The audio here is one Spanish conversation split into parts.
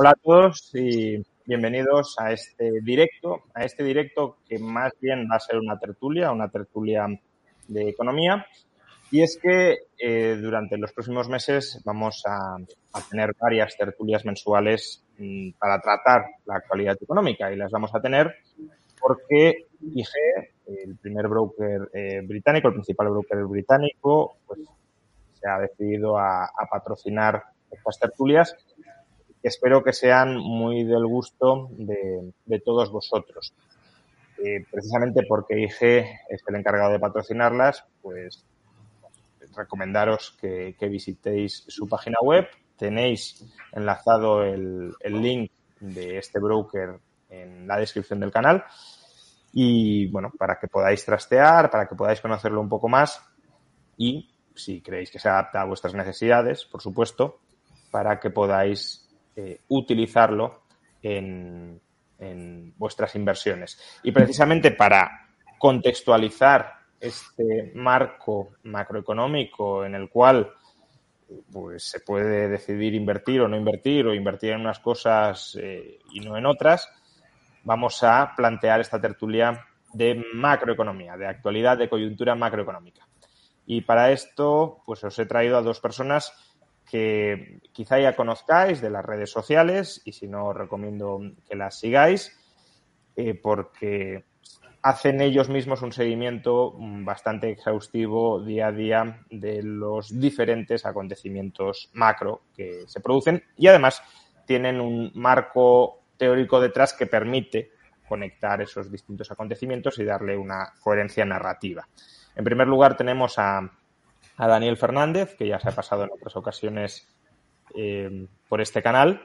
Hola a todos y bienvenidos a este directo, a este directo que más bien va a ser una tertulia, una tertulia de economía. Y es que eh, durante los próximos meses vamos a, tener varias tertulias mensuales mm, para tratar la actualidad económica y las vamos a tener porque IG, el primer broker eh, británico, el principal broker británico, pues se ha decidido a patrocinar estas tertulias espero que sean muy del gusto de, todos vosotros. Eh, precisamente porque IG es el encargado de patrocinarlas, pues recomendaros que, visitéis su página web. Tenéis enlazado el, link de este broker en la descripción del canal. Y bueno, para que podáis trastear, para que podáis conocerlo un poco más y si creéis que se adapta a vuestras necesidades, por supuesto, para que podáis eh, utilizarlo en, vuestras inversiones. Y precisamente para contextualizar este marco macroeconómico en el cual pues se puede decidir invertir o no invertir o invertir en unas cosas eh, y no en otras, vamos a plantear esta tertulia de macroeconomía, de actualidad, de coyuntura macroeconómica. Y para esto, pues os he traído a dos personas que quizá ya conozcáis de las redes sociales y si no os recomiendo que las sigáis eh, porque hacen ellos mismos un seguimiento bastante exhaustivo día a día de los diferentes acontecimientos macro que se producen y además tienen un marco teórico detrás que permite conectar esos distintos acontecimientos y darle una coherencia narrativa. En primer lugar tenemos a a Daniel Fernández, que ya se ha pasado en otras ocasiones eh, por este canal.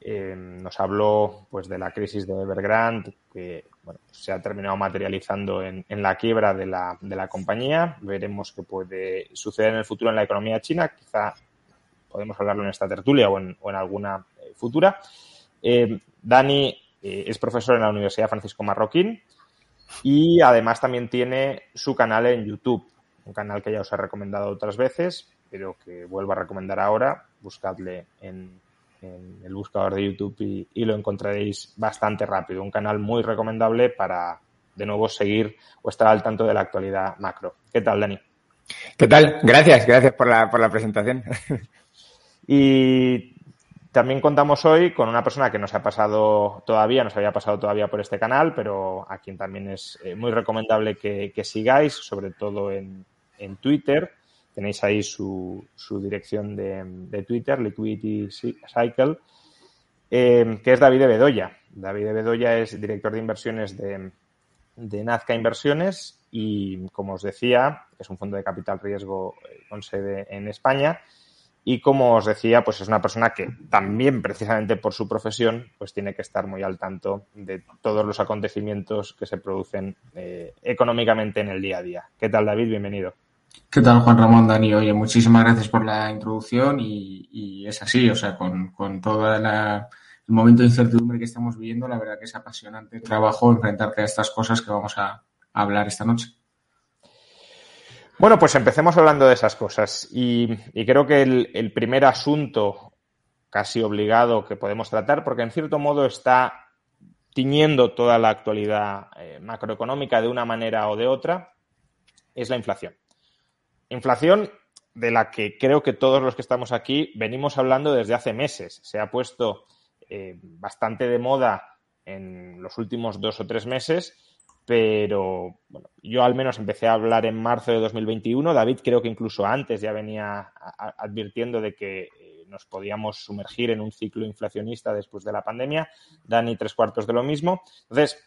Eh, nos habló pues de la crisis de Evergrande, que bueno, se ha terminado materializando en, la quiebra de la, de la, compañía. Veremos qué puede suceder en el futuro en la economía china. Quizá podemos hablarlo en esta tertulia o en, alguna eh, futura. Dani es profesor en la Universidad Francisco Marroquín y además también tiene su canal en YouTube un canal que ya os he recomendado otras veces, pero que vuelvo a recomendar ahora. Buscadle en, el buscador de YouTube y, lo encontraréis bastante rápido. Un canal muy recomendable para, de nuevo, seguir o estar al tanto de la actualidad macro. ¿Qué tal, Dani? ¿Qué tal? Gracias, gracias por la, por la presentación. Y también contamos hoy con una persona que nos ha pasado todavía, nos había pasado todavía por este canal, pero a quien también es eh, muy recomendable que sigáis, sobre todo en, en Twitter. Tenéis ahí su, dirección de, Twitter, Liquidity Cycle, eh, que es David Bedoya. David Bedoya es director de inversiones de, de Nazca Inversiones y, como os decía, es un fondo de capital riesgo eh, con sede en España. Y como os decía, pues es una persona que también, precisamente por su profesión, pues tiene que estar muy al tanto de todos los acontecimientos que se producen eh, económicamente en el día a día. ¿Qué tal, David? Bienvenido. ¿Qué tal, Juan Ramón, Dani? Oye, muchísimas gracias por la introducción y, es así, o sea, con, todo el momento de incertidumbre que estamos viviendo, la verdad que es apasionante trabajo enfrentarte a estas cosas que vamos a, hablar esta noche. Bueno, pues empecemos hablando de esas cosas y, creo que el, primer asunto casi obligado que podemos tratar, porque en cierto modo está tiñendo toda la actualidad eh, macroeconómica de una manera o de otra, es la inflación. Inflación de la que creo que todos los que estamos aquí venimos hablando desde hace meses. Se ha puesto eh, bastante de moda en los últimos dos o tres meses, pero bueno, yo al menos empecé a hablar en marzo de 2021. David creo que incluso antes ya venía advirtiendo de que eh, nos podíamos sumergir en un ciclo inflacionista después de la pandemia. Dani tres cuartos de lo mismo. Entonces,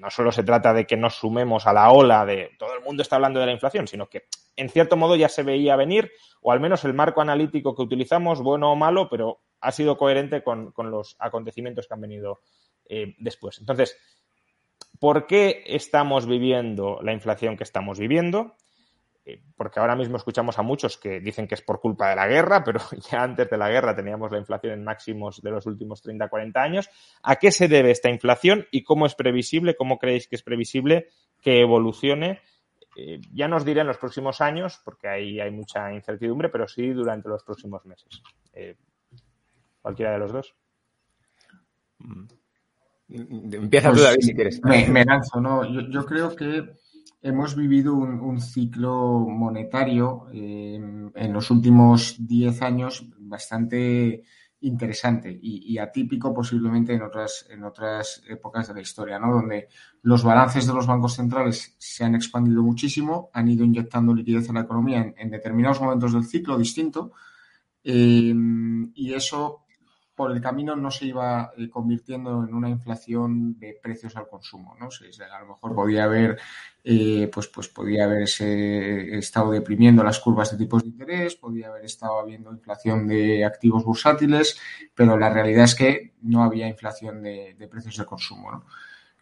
no solo se trata de que nos sumemos a la ola de todo el mundo está hablando de la inflación, sino que en cierto modo ya se veía venir, o al menos el marco analítico que utilizamos, bueno o malo, pero ha sido coherente con, los acontecimientos que han venido eh, después. Entonces, ¿por qué estamos viviendo la inflación que estamos viviendo? Eh, porque ahora mismo escuchamos a muchos que dicen que es por culpa de la guerra, pero ya antes de la guerra teníamos la inflación en máximos de los últimos 30, 40 años. ¿A qué se debe esta inflación y cómo es previsible, cómo creéis que es previsible que evolucione? Eh, ya nos diré en los próximos años, porque ahí hay mucha incertidumbre, pero sí durante los próximos meses. Eh, cualquiera de los dos. Mm. Empieza tú, David, si quieres. Me, lanzo, ¿no? Yo, creo que hemos vivido un, ciclo monetario eh, en los últimos 10 años bastante interesante y, atípico posiblemente en otras, en otras épocas de la historia, ¿no? Donde los balances de los bancos centrales se han expandido muchísimo, han ido inyectando liquidez en la economía en, determinados momentos del ciclo distinto eh, y eso por el camino no se iba eh, convirtiendo en una inflación de precios al consumo, ¿no? a lo mejor podía haber, eh, pues, pues podía haberse estado deprimiendo las curvas de tipos de interés, podía haber estado habiendo inflación de activos bursátiles, pero la realidad es que no había inflación de, precios de consumo,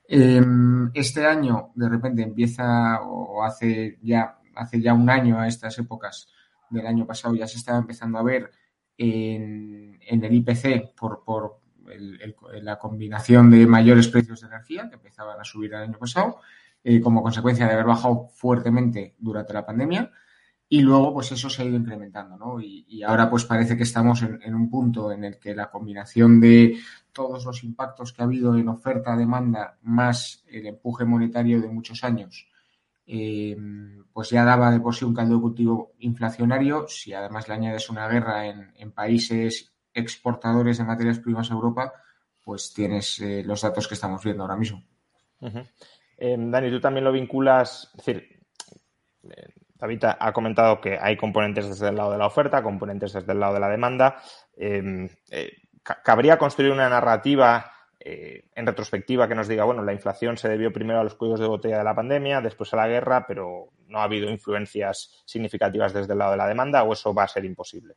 em, este año, de repente, empieza, o hace ya, hace ya un año a estas épocas del año pasado, ya se estaba empezando a ver en, el IPC por, por la combinación de mayores precios de energía que empezaban a subir el año pasado eh, como consecuencia de haber bajado fuertemente durante la pandemia y luego pues eso se ha ido incrementando ¿no? y, ahora pues parece que estamos en, un punto en el que la combinación de todos los impactos que ha habido en oferta demanda más el empuje monetario de muchos años eh, pues ya daba de por sí un caldo de cultivo inflacionario. Si además le añades una guerra en, países exportadores de materias primas a Europa, pues tienes eh, los datos que estamos viendo ahora mismo. Eh, Dani, tú también lo vinculas, es decir, David ha comentado que hay componentes desde el lado de la oferta, componentes desde el lado de la demanda. ¿Cabría construir una narrativa eh, en retrospectiva que nos diga, bueno, la inflación se debió primero a los cuellos de botella de la pandemia, después a la guerra, pero no ha habido influencias significativas desde el lado de la demanda o eso va a ser imposible.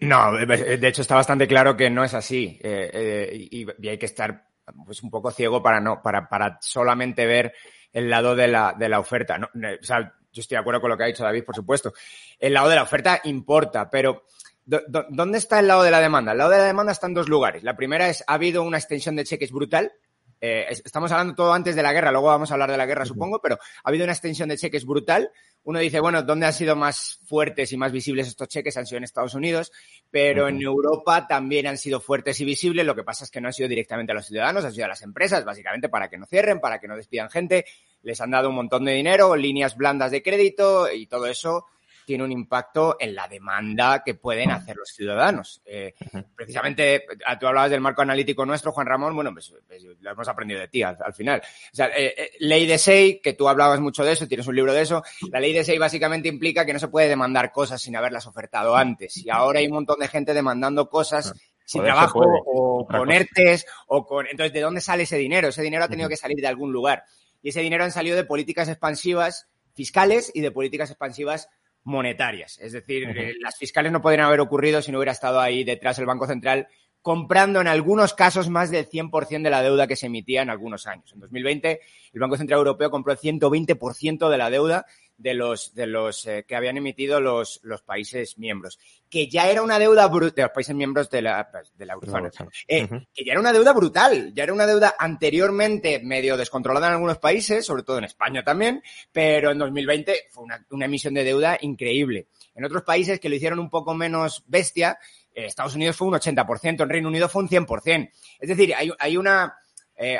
No, de hecho está bastante claro que no es así eh, eh, y, hay que estar pues, un poco ciego para no para, para solamente ver el lado de la, de la oferta. O sea, yo estoy de acuerdo con lo que ha dicho David, por supuesto. El lado de la oferta importa, pero ¿Dónde está el lado de la demanda? El lado de la demanda está en dos lugares. La primera es, ha habido una extensión de cheques brutal. Eh, estamos hablando todo antes de la guerra, luego vamos a hablar de la guerra, supongo, pero ha habido una extensión de cheques brutal. Uno dice, bueno, ¿dónde han sido más fuertes y más visibles estos cheques? Han sido en Estados Unidos, pero en Europa también han sido fuertes y visibles. Lo que pasa es que no han sido directamente a los ciudadanos, han sido a las empresas, básicamente para que no cierren, para que no despidan gente. Les han dado un montón de dinero, líneas blandas de crédito y todo eso tiene un impacto en la demanda que pueden hacer los ciudadanos. Eh, precisamente, tú hablabas del marco analítico nuestro, Juan Ramón, bueno, pues, pues lo hemos aprendido de ti al, final. O sea, eh, eh, ley de SEI, que tú hablabas mucho de eso, tienes un libro de eso, la ley de SEI básicamente implica que no se puede demandar cosas sin haberlas ofertado antes. Y ahora hay un montón de gente demandando cosas sin trabajo o con ERTES o con... Entonces, ¿de dónde sale ese dinero? Ese dinero ha tenido que salir de algún lugar. Y ese dinero han salido de políticas expansivas fiscales y de políticas expansivas monetarias. Es decir, eh, las fiscales no podrían haber ocurrido si no hubiera estado ahí detrás el Banco Central comprando en algunos casos más del 100% de la deuda que se emitía en algunos años. En 2020, el Banco Central Europeo compró el 120% de la deuda de los, de los eh, que habían emitido los, los países miembros, que ya era una deuda brutal, de los países miembros de la, de la eurozona, eh, que ya era una deuda brutal, ya era una deuda anteriormente medio descontrolada en algunos países, sobre todo en España también, pero en 2020 fue una, una emisión de deuda increíble. En otros países que lo hicieron un poco menos bestia, eh, Estados Unidos fue un 80%, en Reino Unido fue un 100%. Es decir, hay, hay una,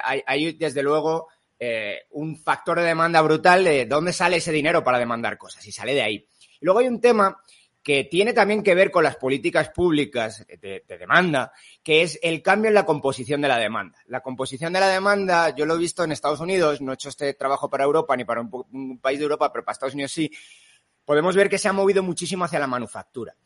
hay, hay desde luego eh, un factor de demanda brutal de dónde sale ese dinero para demandar cosas y sale de ahí. Luego hay un tema que tiene también que ver con las políticas públicas de, demanda, que es el cambio en la composición de la demanda. La composición de la demanda, yo lo he visto en Estados Unidos, no he hecho este trabajo para Europa ni para un país de Europa, pero para Estados Unidos sí, podemos ver que se ha movido muchísimo hacia la manufactura.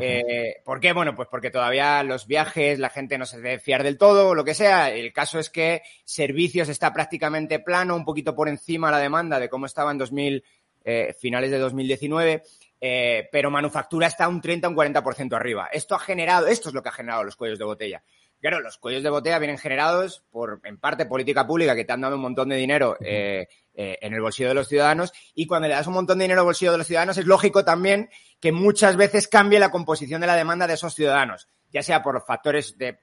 Eh, ¿Por qué? Bueno, pues porque todavía los viajes, la gente no se debe fiar del todo, o lo que sea. El caso es que servicios está prácticamente plano, un poquito por encima la demanda de cómo estaba en 2000, eh, finales de 2019. Eh, pero manufactura está un 30 o un 40% arriba. Esto ha generado, esto es lo que ha generado los cuellos de botella. Claro, los cuellos de botella vienen generados por, en parte, política pública que te han dado un montón de dinero eh, eh, en el bolsillo de los ciudadanos. Y cuando le das un montón de dinero al bolsillo de los ciudadanos, es lógico también que muchas veces cambie la composición de la demanda de esos ciudadanos, ya sea por factores de,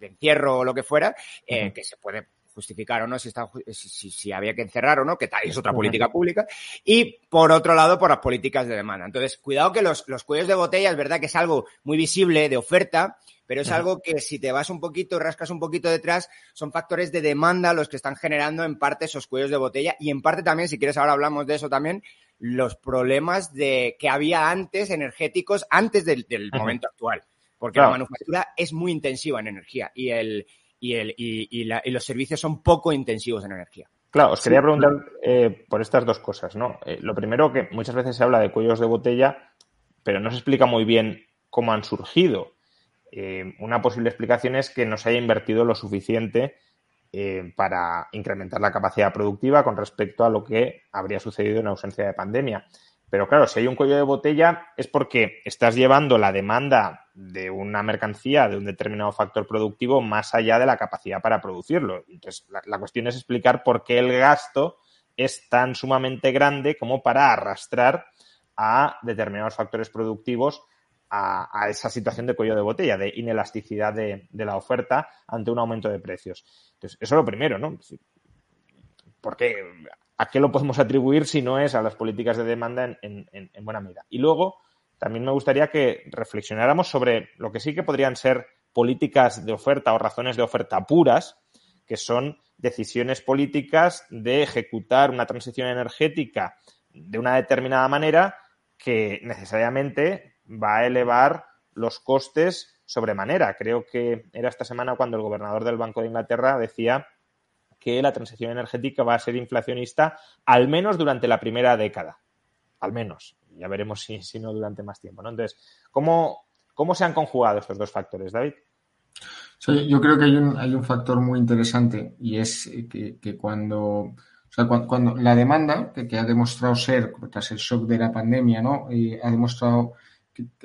encierro o lo que fuera, eh, que se puede justificar o no si, está, si, si, había que encerrar o no, que tal, es otra política pública. Y por otro lado, por las políticas de demanda. Entonces, cuidado que los, los cuellos de botella es verdad que es algo muy visible de oferta, pero es algo que si te vas un poquito, rascas un poquito detrás, son factores de demanda los que están generando en parte esos cuellos de botella y en parte también, si quieres ahora hablamos de eso también, los problemas de que había antes energéticos antes del, momento actual. Porque la manufactura es muy intensiva en energía y, el, y, el, y, los servicios son poco intensivos en energía. Claro, os quería preguntar eh, por estas dos cosas, ¿no? Eh, lo primero que muchas veces se habla de cuellos de botella, pero no se explica muy bien cómo han surgido. Eh, una posible explicación es que no se haya invertido lo suficiente eh, para incrementar la capacidad productiva con respecto a lo que habría sucedido en ausencia de pandemia. Pero claro, si hay un cuello de botella es porque estás llevando la demanda de una mercancía de un determinado factor productivo más allá de la capacidad para producirlo. Entonces, la cuestión es explicar por qué el gasto es tan sumamente grande como para arrastrar a determinados factores productivos a, esa situación de cuello de botella, de inelasticidad de, la oferta ante un aumento de precios. Entonces, eso es lo primero, ¿no? Porque ¿a qué lo podemos atribuir si no es a las políticas de demanda en, en, buena medida? Y luego, también me gustaría que reflexionáramos sobre lo que sí que podrían ser políticas de oferta o razones de oferta puras, que son decisiones políticas de ejecutar una transición energética de una determinada manera que necesariamente va a elevar los costes sobremanera. Creo que era esta semana cuando el gobernador del Banco de Inglaterra decía que la transición energética va a ser inflacionista al menos durante la primera década. Al menos. Ya veremos si, si no durante más tiempo. ¿no? Entonces, ¿cómo, ¿cómo se han conjugado estos dos factores, David? Yo creo que hay un, hay un factor muy interesante y es que, que cuando cuando, la demanda, que, ha demostrado ser, tras el shock de la pandemia, ¿no? Eh, ha demostrado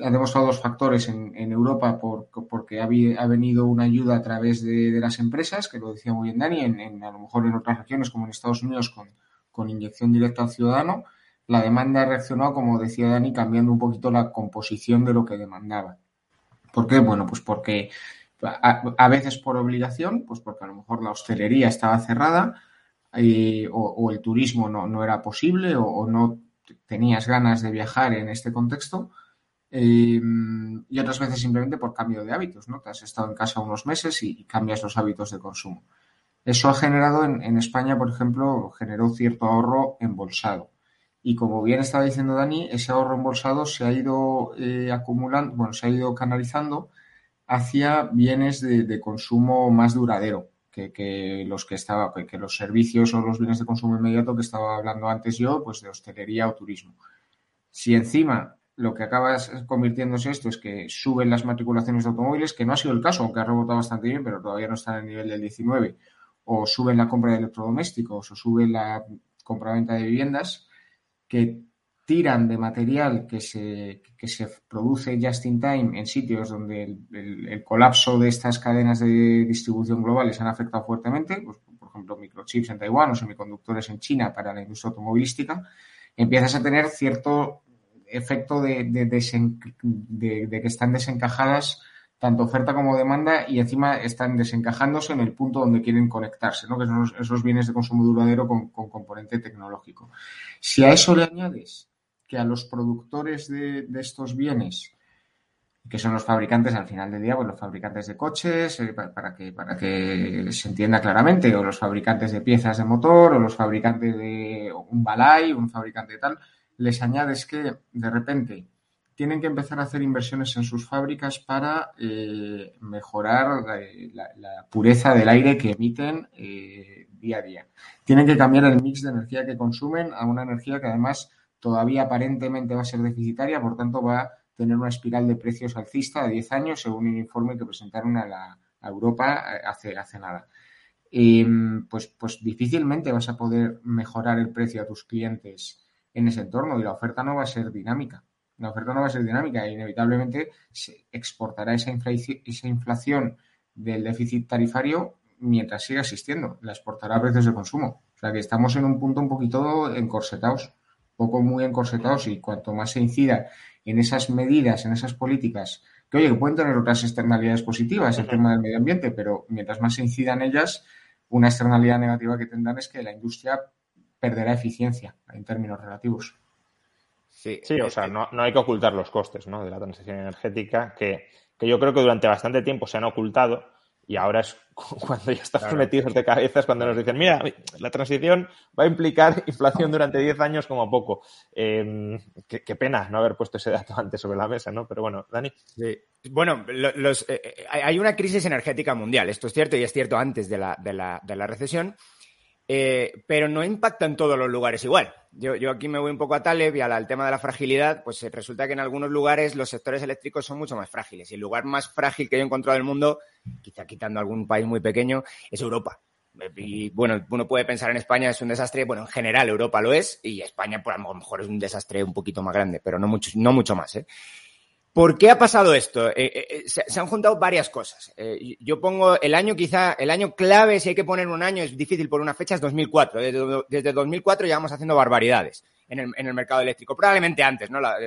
ha demostrado dos factores en, Europa por, porque ha, venido una ayuda a través de, las empresas, que lo decía muy bien Dani, en, a lo mejor en otras regiones como en Estados Unidos con, inyección directa al ciudadano. La demanda ha reaccionado, como decía Dani, cambiando un poquito la composición de lo que demandaba. ¿Por qué? Bueno, pues porque a, veces por obligación, pues porque a lo mejor la hostelería estaba cerrada eh, o, el turismo no, era posible o no tenías ganas de viajar en este contexto Em, y otras veces simplemente por cambio de hábitos, ¿no? Te has estado en casa unos meses y, cambias los hábitos de consumo. Eso ha generado en, España, por ejemplo, generó cierto ahorro embolsado. Y como bien estaba diciendo Dani, ese ahorro embolsado se ha ido eh, acumulando, bueno, se ha ido canalizando hacia bienes de, consumo más duradero que, los que estaba, que los servicios o los bienes de consumo inmediato que estaba hablando antes yo, pues de hostelería o turismo. Si encima lo que acaba convirtiéndose esto es que suben las matriculaciones de automóviles, que no ha sido el caso, aunque ha rebotado bastante bien, pero todavía no está en el nivel del 19, o suben la compra de electrodomésticos, o suben la compra-venta de viviendas, que tiran de material que se, que se produce just in time en sitios donde el, colapso de estas cadenas de distribución globales han afectado fuertemente, pues, por ejemplo, microchips en Taiwán o semiconductores en China para la industria automovilística, empiezas a tener cierto efecto de, de, que están desencajadas tanto oferta como demanda y encima están desencajándose en el punto donde quieren conectarse, ¿no? que son esos bienes de consumo duradero con, componente tecnológico. Si a eso le añades que a los productores de, estos bienes, que son los fabricantes al final del día, pues los fabricantes de coches, eh, para, que, para que se entienda claramente, o los fabricantes de piezas de motor, o los fabricantes de un balay, un fabricante de tal, les añades que de repente tienen que empezar a hacer inversiones en sus fábricas para eh, mejorar la, pureza del aire que emiten eh, día a día. Tienen que cambiar el mix de energía que consumen a una energía que además todavía aparentemente va a ser deficitaria, por tanto va a tener una espiral de precios alcista de 10 años, según un informe que presentaron a, la, Europa eh, hace, hace nada. pues, pues difícilmente vas a poder mejorar el precio a tus clientes en ese entorno y la oferta no va a ser dinámica. La oferta no va a ser dinámica e inevitablemente se exportará esa, esa inflación del déficit tarifario mientras siga existiendo. La exportará a precios de consumo. O sea que estamos en un punto un poquito encorsetados, poco muy encorsetados y cuanto más se incida en esas medidas, en esas políticas, que oye, que pueden tener otras externalidades positivas, el tema del medio ambiente, pero mientras más se incida en ellas, una externalidad negativa que tendrán es que la industria perderá eficiencia en términos relativos. Sí, sí o sea, no, no, hay que ocultar los costes ¿no? de la transición energética, que, que, yo creo que durante bastante tiempo se han ocultado y ahora es cuando ya estamos metidos de cabeza, cuando nos dicen, mira, la transición va a implicar inflación durante 10 años como poco. Eh, qué, pena no haber puesto ese dato antes sobre la mesa, ¿no? Pero bueno, Dani. Sí. Bueno, los, eh, eh, hay una crisis energética mundial, esto es cierto y es cierto antes de la, de la, de la recesión. Eh, pero no impacta en todos los lugares igual. Yo, yo, aquí me voy un poco a Taleb y al tema de la fragilidad, pues resulta que en algunos lugares los sectores eléctricos son mucho más frágiles. Y el lugar más frágil que yo he encontrado del mundo, quizá quitando algún país muy pequeño, es Europa. Y bueno, uno puede pensar en España es un desastre, bueno, en general Europa lo es y España por pues, a lo mejor es un desastre un poquito más grande, pero no mucho, no mucho más. ¿eh? ¿Por qué ha pasado esto? Eh, eh, eh, se, han juntado varias cosas. yo pongo el año quizá, el año clave, si hay que poner un año, es difícil por una fecha, es 2004. Desde, desde 2004 llevamos haciendo barbaridades en el, en el, mercado eléctrico. Probablemente antes, ¿no? La,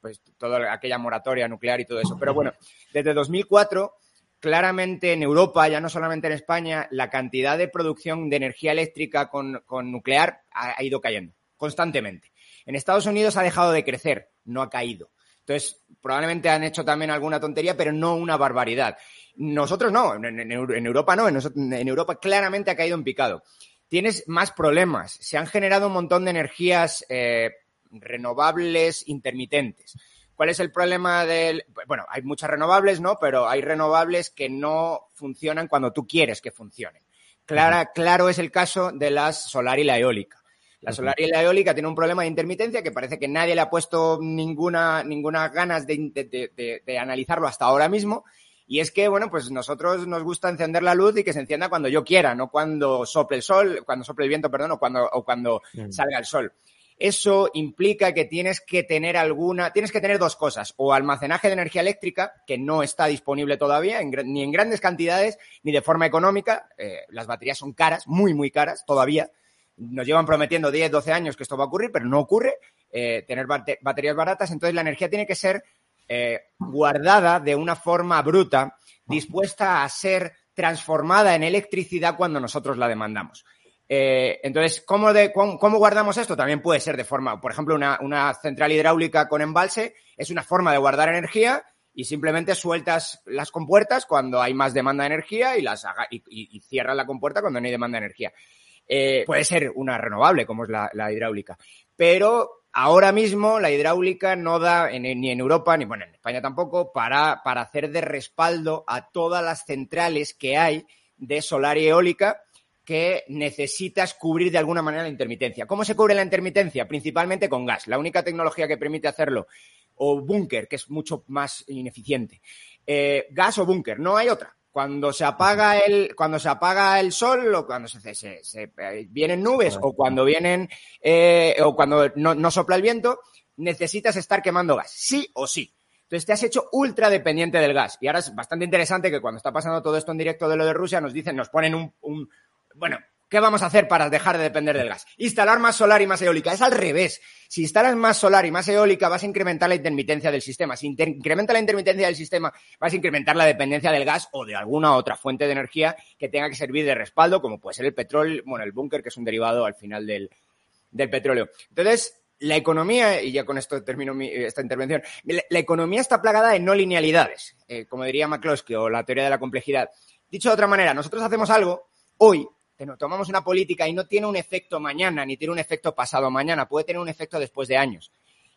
pues toda aquella moratoria nuclear y todo eso. Pero bueno, desde 2004, claramente en Europa, ya no solamente en España, la cantidad de producción de energía eléctrica con, nuclear ha ido cayendo constantemente. En Estados Unidos ha dejado de crecer, no ha caído. Entonces, probablemente han hecho también alguna tontería, pero no una barbaridad. Nosotros no, en, Europa no, en, Europa claramente ha caído en picado. Tienes más problemas. Se han generado un montón de energías eh, renovables intermitentes. ¿Cuál es el problema del...? Bueno, hay muchas renovables, ¿no? Pero hay renovables que no funcionan cuando tú quieres que funcionen. Clara, claro es el caso de las solar y la eólica. La solar y la eólica tienen un problema de intermitencia que parece que nadie le ha puesto ninguna, ninguna ganas de, analizarlo hasta ahora mismo. Y es que, bueno, pues nosotros nos gusta encender la luz y que se encienda cuando yo quiera, no cuando sople el sol, cuando sople el viento, perdón, o cuando, o cuando salga el sol. Eso implica que tienes que tener alguna, tienes que tener dos cosas, o almacenaje de energía eléctrica, que no está disponible todavía, ni en grandes cantidades, ni de forma económica. Eh, las baterías son caras, muy, muy caras todavía nos llevan prometiendo 10, 12 años que esto va a ocurrir, pero no ocurre, eh, tener baterías baratas, entonces la energía tiene que ser eh, guardada de una forma bruta, dispuesta a ser transformada en electricidad cuando nosotros la demandamos. Eh, entonces, ¿cómo, de, cómo, guardamos esto? También puede ser de forma, por ejemplo, una, una, central hidráulica con embalse es una forma de guardar energía y simplemente sueltas las compuertas cuando hay más demanda de energía y, las y, y cierras la compuerta cuando no hay demanda de energía. Eh, puede ser una renovable, como es la, hidráulica. Pero ahora mismo la hidráulica no da, ni en Europa, ni bueno, en España tampoco, para, para hacer de respaldo a todas las centrales que hay de solar y eólica que necesitas cubrir de alguna manera la intermitencia. ¿Cómo se cubre la intermitencia? Principalmente con gas. La única tecnología que permite hacerlo, o búnker, que es mucho más ineficiente. Eh, gas o búnker, no hay otra. Cuando se apaga el, cuando se apaga el sol o cuando se, se, eh, vienen nubes o cuando vienen eh, o cuando no, no sopla el viento, necesitas estar quemando gas, sí o sí. Entonces te has hecho ultra dependiente del gas. Y ahora es bastante interesante que cuando está pasando todo esto en directo de lo de Rusia, nos dicen, nos ponen un, un bueno, ¿Qué vamos a hacer para dejar de depender del gas? Instalar más solar y más eólica. Es al revés. Si instalas más solar y más eólica, vas a incrementar la intermitencia del sistema. Si incrementa la intermitencia del sistema, vas a incrementar la dependencia del gas o de alguna otra fuente de energía que tenga que servir de respaldo, como puede ser el petróleo, bueno, el búnker, que es un derivado al final del, petróleo. Entonces, la economía, y ya con esto termino esta intervención, la, economía está plagada de no linealidades, eh, como diría McCloskey o la teoría de la complejidad. Dicho de otra manera, nosotros hacemos algo hoy tomamos una política y no tiene un efecto mañana, ni tiene un efecto pasado mañana, puede tener un efecto después de años.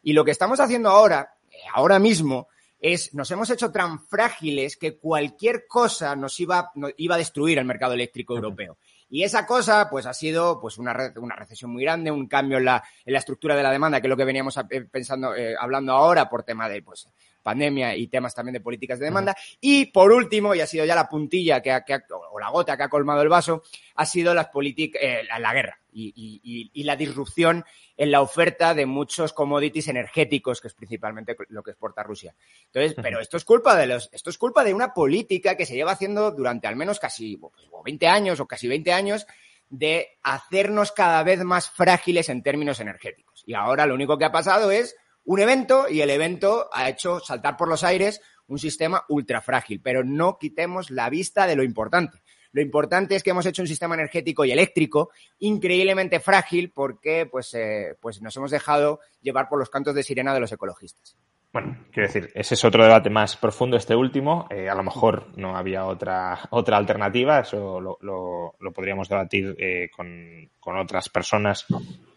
Y lo que estamos haciendo ahora, eh, ahora mismo, es nos hemos hecho tan frágiles que cualquier cosa nos iba, iba a destruir el mercado eléctrico europeo. Y esa cosa, pues, ha sido pues una, una recesión muy grande, un cambio en la, en la estructura de la demanda, que es lo que veníamos eh, pensando, eh, hablando ahora por tema de, pues, pandemia y temas también de políticas de demanda. Y por último, y ha sido ya la puntilla que, o la gota que ha colmado el vaso, ha sido las políticas, eh, la, guerra y, la disrupción en la oferta de muchos commodities energéticos, que es principalmente lo que exporta Rusia. Entonces, pero esto es culpa de los, esto es culpa de una política que se lleva haciendo durante al menos casi 20 pues, años o casi 20 años de hacernos cada vez más frágiles en términos energéticos. Y ahora lo único que ha pasado es un evento y el evento ha hecho saltar por los aires un sistema ultra frágil, pero no quitemos la vista de lo importante. Lo importante es que hemos hecho un sistema energético y eléctrico increíblemente frágil porque pues, eh, pues nos hemos dejado llevar por los cantos de sirena de los ecologistas. Bueno, quiero decir, ese es otro debate más profundo, este último. Eh, a lo mejor no había otra, otra alternativa, eso lo, lo, podríamos debatir eh, con, con, otras personas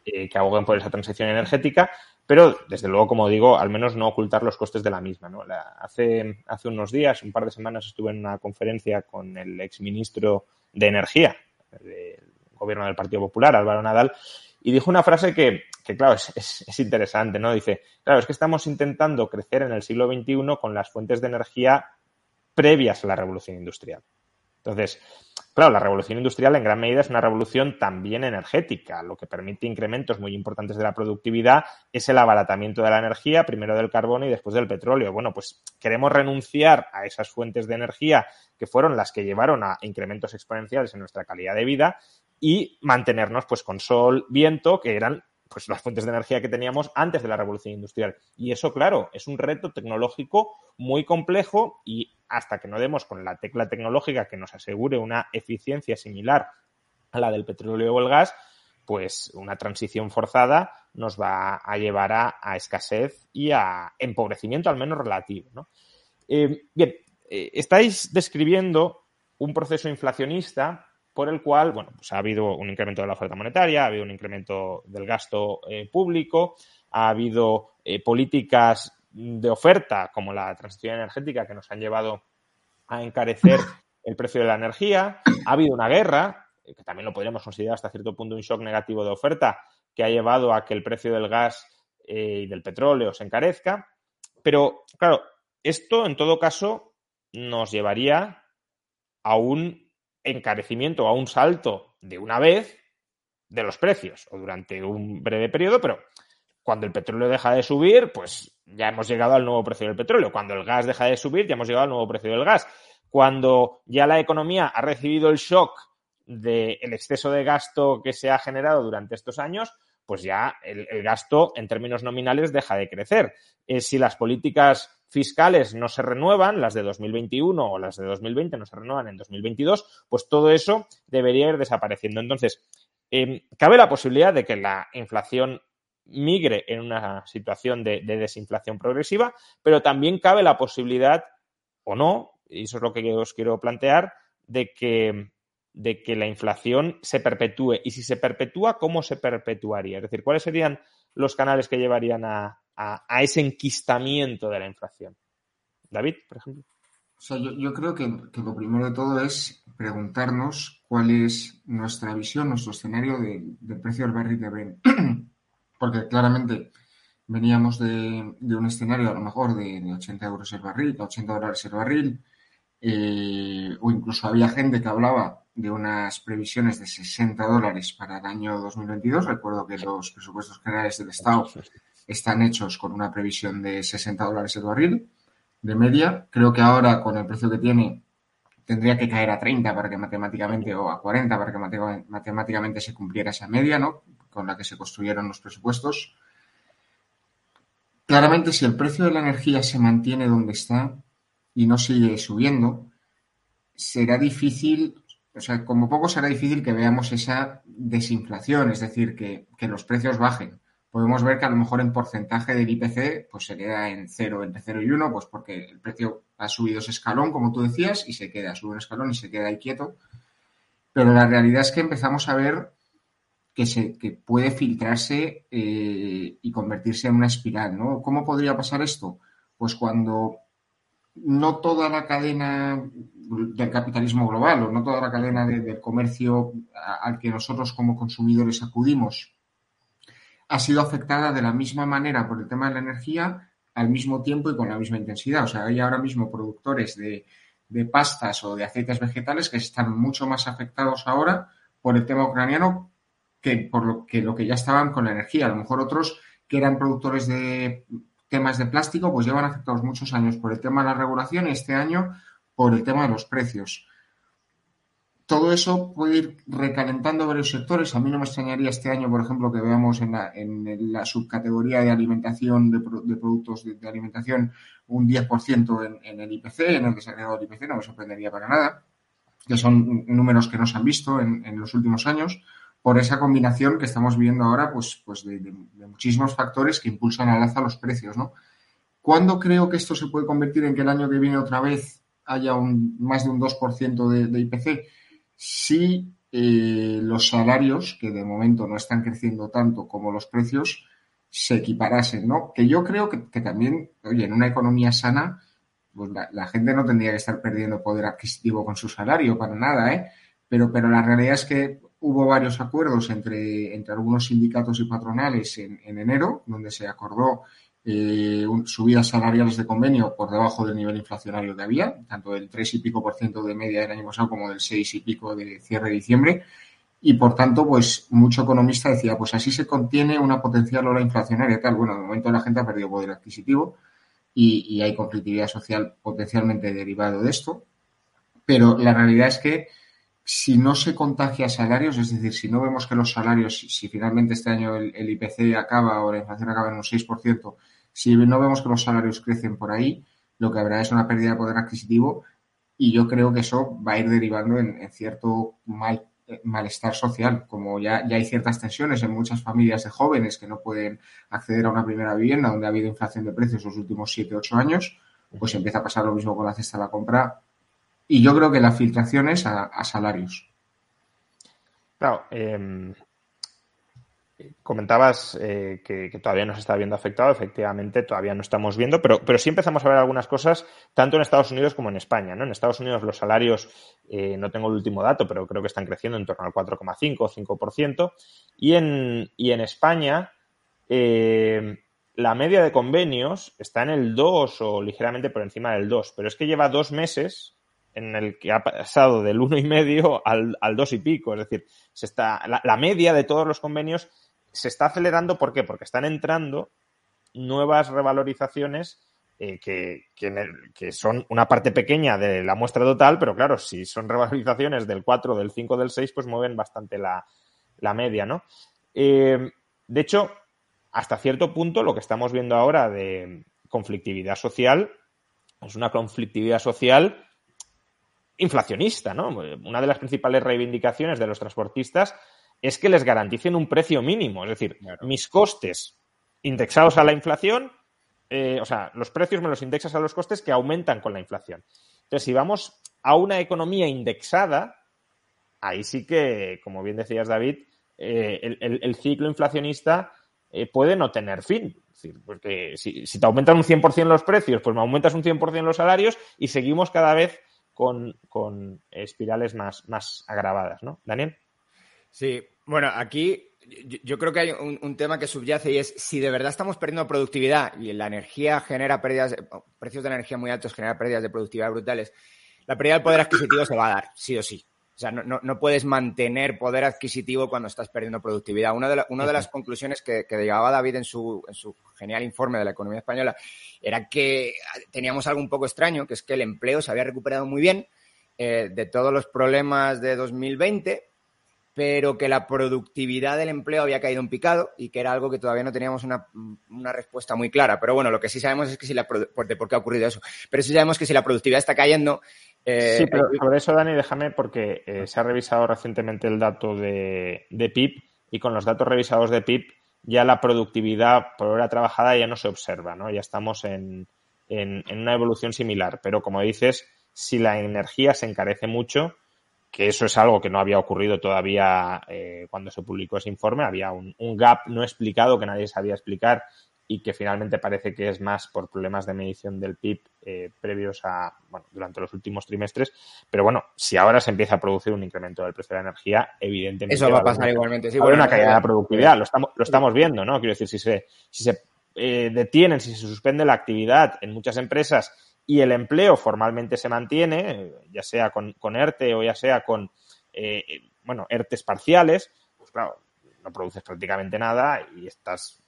que aboguen por esa transición energética, pero desde luego, como digo, al menos no ocultar los costes de la misma. ¿no? hace, hace unos días, un par de semanas, estuve en una conferencia con el exministro de Energía del gobierno del Partido Popular, Álvaro Nadal, y dijo una frase que, que claro, es, es, interesante, ¿no? Dice, claro, es que estamos intentando crecer en el siglo XXI con las fuentes de energía previas a la revolución industrial. Entonces, claro, la revolución industrial en gran medida es una revolución también energética. Lo que permite incrementos muy importantes de la productividad es el abaratamiento de la energía, primero del carbono y después del petróleo. Bueno, pues queremos renunciar a esas fuentes de energía que fueron las que llevaron a incrementos exponenciales en nuestra calidad de vida y mantenernos pues con sol, viento, que eran pues las fuentes de energía que teníamos antes de la revolución industrial. Y eso, claro, es un reto tecnológico muy complejo y hasta que no demos con la tecla tecnológica que nos asegure una eficiencia similar a la del petróleo o el gas, pues una transición forzada nos va a llevar a, escasez y a empobrecimiento, al menos relativo. ¿no? Eh, bien, eh, estáis describiendo un proceso inflacionista por el cual, bueno, pues ha habido un incremento de la oferta monetaria, ha habido un incremento del gasto eh, público, ha habido eh, políticas de oferta como la transición energética que nos han llevado a encarecer el precio de la energía, ha habido una guerra, eh, que también lo podríamos considerar hasta cierto punto un shock negativo de oferta, que ha llevado a que el precio del gas y del petróleo se encarezca. Pero, claro, esto en todo caso nos llevaría a un encarecimiento a un salto de una vez de los precios o durante un breve periodo, pero cuando el petróleo deja de subir, pues ya hemos llegado al nuevo precio del petróleo. Cuando el gas deja de subir, ya hemos llegado al nuevo precio del gas. Cuando ya la economía ha recibido el shock del exceso de gasto que se ha generado durante estos años, pues ya el, gasto en términos nominales deja de crecer. Eh, si las políticas fiscales no se renuevan, las de 2021 o las de 2020 no se renuevan en 2022, pues todo eso debería ir desapareciendo. Entonces, em, cabe la posibilidad de que la inflación migre en una situación de, desinflación progresiva, pero también cabe la posibilidad, o no, y eso es lo que os quiero plantear, de que, de que la inflación se perpetúe. Y si se perpetúa, ¿cómo se perpetuaría? Es decir, ¿cuáles serían los canales que llevarían a, a, ese enquistamiento de la inflación. David, por ejemplo. O sea, yo, creo que, lo primero de todo es preguntarnos cuál es nuestra visión, nuestro escenario del precio del barril de Brent. Porque claramente veníamos de, un escenario a lo mejor de, 80 euros el barril, de 80 dólares el barril, eh, o incluso había gente que hablaba de unas previsiones de 60 dólares para el año 2022. Recuerdo que los presupuestos generales del Estado están hechos con una previsión de 60 dólares el barril de media. Creo que ahora con el precio que tiene tendría que caer a 30 para que matemáticamente o a 40 para que matemáticamente se cumpliera esa media, ¿no? Con la que se construyeron los presupuestos. Claramente, si el precio de la energía se mantiene donde está y no sigue subiendo, será difícil, o sea, como poco será difícil que veamos esa desinflación, es decir, que, que los precios bajen podemos ver que a lo mejor en porcentaje del IPC pues se queda en 0, entre 0 y 1, pues porque el precio ha subido ese escalón, como tú decías, y se queda, sube un escalón y se queda ahí quieto. Pero la realidad es que empezamos a ver que, se, que puede filtrarse eh, y convertirse en una espiral, ¿no? ¿Cómo podría pasar esto? Pues cuando no toda la cadena del capitalismo global o no toda la cadena del comercio al que nosotros como consumidores acudimos ha sido afectada de la misma manera por el tema de la energía al mismo tiempo y con la misma intensidad. O sea, hay ahora mismo productores de, pastas o de aceites vegetales que están mucho más afectados ahora por el tema ucraniano que por lo que, lo que ya estaban con la energía. A lo mejor otros que eran productores de temas de plástico, pues llevan afectados muchos años por el tema de la regulación y este año por el tema de los precios todo eso puede ir recalentando varios sectores. A mí no me extrañaría este año, por ejemplo, que veamos en la, subcategoría de alimentación, de, productos de, alimentación, un 10% en, en, el IPC, en el desagregado del IPC, no me sorprendería para nada. que son números que no se han visto en, los últimos años, por esa combinación que estamos viendo ahora, pues, pues de, muchísimos factores que impulsan al alza los precios. ¿Cuándo creo que esto se puede convertir en que el año que viene otra vez haya un, más de un 2% de, de IPC? Si eh, los salarios, que de momento no están creciendo tanto como los precios, se equiparasen, ¿no? Que yo creo que, también, oye, en una economía sana, pues la, gente no tendría que estar perdiendo poder adquisitivo con su salario, para nada, ¿eh? Pero, pero la realidad es que hubo varios acuerdos entre, entre algunos sindicatos y patronales en, en enero, donde se acordó eh, subidas salariales de convenio por debajo del nivel inflacionario que había, tanto del 3 y pico por ciento de media del año pasado como del 6 y pico de cierre de diciembre. Y por tanto, pues mucho economista decía, pues así se contiene una potencial ola inflacionaria tal. Bueno, de momento la gente ha perdido poder adquisitivo y, y hay conflictividad social potencialmente derivado de esto. Pero la realidad es que si no se contagia salarios, es decir, si no vemos que los salarios, si, finalmente este año el, IPC acaba o la inflación acaba en un 6%, si no vemos que los salarios crecen por ahí, lo que habrá es una pérdida de poder adquisitivo y yo creo que eso va a ir derivando en, cierto mal, eh, malestar social, como ya, ya hay ciertas tensiones en muchas familias de jóvenes que no pueden acceder a una primera vivienda donde ha habido inflación de precios los últimos 7, 8 años, pues empieza a pasar lo mismo con la cesta de la compra y yo creo que la filtración es a, salarios. Claro, em, Comentabas eh, que, todavía no se está viendo afectado, efectivamente todavía no estamos viendo, pero, pero sí empezamos a ver algunas cosas tanto en Estados Unidos como en España. ¿no? En Estados Unidos los salarios, eh, no tengo el último dato, pero creo que están creciendo en torno al 4,5 o 5%. Y en, y en España eh, la media de convenios está en el 2 o ligeramente por encima del 2, pero es que lleva dos meses en el que ha pasado del uno y medio al, al dos y pico. Es decir, se está, la, media de todos los convenios se está acelerando, ¿por qué? Porque están entrando nuevas revalorizaciones eh, que, que, son una parte pequeña de la muestra total, pero claro, si son revalorizaciones del 4, del 5, del 6, pues mueven bastante la, la media, ¿no? Eh, de hecho, hasta cierto punto, lo que estamos viendo ahora de conflictividad social es una conflictividad social inflacionista, ¿no? Una de las principales reivindicaciones de los transportistas es que les garanticen un precio mínimo. Es decir, mis costes indexados a la inflación, eh, o sea, los precios me los indexas a los costes que aumentan con la inflación. Entonces, si vamos a una economía indexada, ahí sí que, como bien decías, David, eh, el, ciclo inflacionista eh, puede no tener fin. Es decir, porque si, si te aumentan un 100% los precios, pues me aumentas un 100% los salarios y seguimos cada vez con, con espirales más, más agravadas, ¿no? Daniel. Sí, bueno, aquí yo, creo que hay un, tema que subyace y es si de verdad estamos perdiendo productividad y la energía genera pérdidas, precios de energía muy altos generan pérdidas de productividad brutales, la pérdida del poder adquisitivo se va a dar, sí o sí. O sea, no, puedes mantener poder adquisitivo cuando estás perdiendo productividad. Una de, una de las conclusiones que, que llegaba David en su, en su genial informe de la economía española era que teníamos algo un poco extraño, que es que el empleo se había recuperado muy bien eh, de todos los problemas de 2020 pero que la productividad del empleo había caído en picado y que era algo que todavía no teníamos una, respuesta muy clara. Pero bueno, lo que sí sabemos es que si la por, por qué ha ocurrido eso. Pero sí sabemos que si la productividad está cayendo. Eh, sí, pero por eso, Dani, déjame, porque eh, se ha revisado recientemente el dato de, PIB y con los datos revisados de PIB ya la productividad por hora trabajada ya no se observa, ¿no? Ya estamos en, en una evolución similar. Pero como dices, si la energía se encarece mucho, que eso es algo que no había ocurrido todavía eh, cuando se publicó ese informe. Había un, gap no explicado que nadie sabía explicar y que finalmente parece que es más por problemas de medición del PIB eh, previos a, bueno, durante los últimos trimestres. Pero bueno, si ahora se empieza a producir un incremento del precio de la energía, evidentemente. Eso va a pasar igualmente. Sí, una caída de la productividad. Lo estamos, lo estamos viendo, ¿no? Quiero decir, si se, si se eh, detienen, si se suspende la actividad en muchas empresas y el empleo formalmente se mantiene, ya sea con, con ERTE o ya sea con, eh, bueno, ERTES parciales, pues claro, no produces prácticamente nada y estás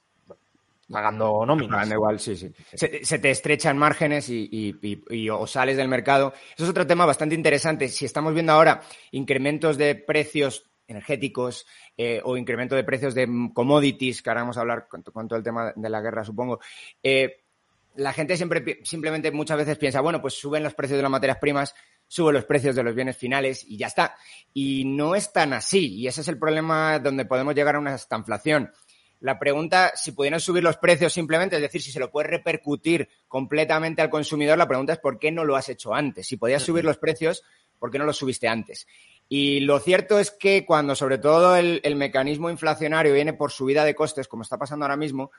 pagando nóminas. Pagando igual, sí, sí. Se, te estrechan márgenes y, y, o sales del mercado. Eso es otro tema bastante interesante. Si estamos viendo ahora incrementos de precios energéticos eh, o incremento de precios de commodities, que ahora vamos a hablar con, todo el tema de la guerra, supongo, eh, la gente siempre simplemente muchas veces piensa, bueno, pues suben los precios de las materias primas, sube los precios de los bienes finales y ya está. Y no es tan así. Y ese es el problema donde podemos llegar a una estanflación. La pregunta, si pudieran subir los precios simplemente, es decir, si se lo puede repercutir completamente al consumidor, la pregunta es ¿por qué no lo has hecho antes? Si podías subir los precios, ¿por qué no los subiste antes? Y lo cierto es que cuando sobre todo el, el mecanismo inflacionario viene por subida de costes, como está pasando ahora mismo,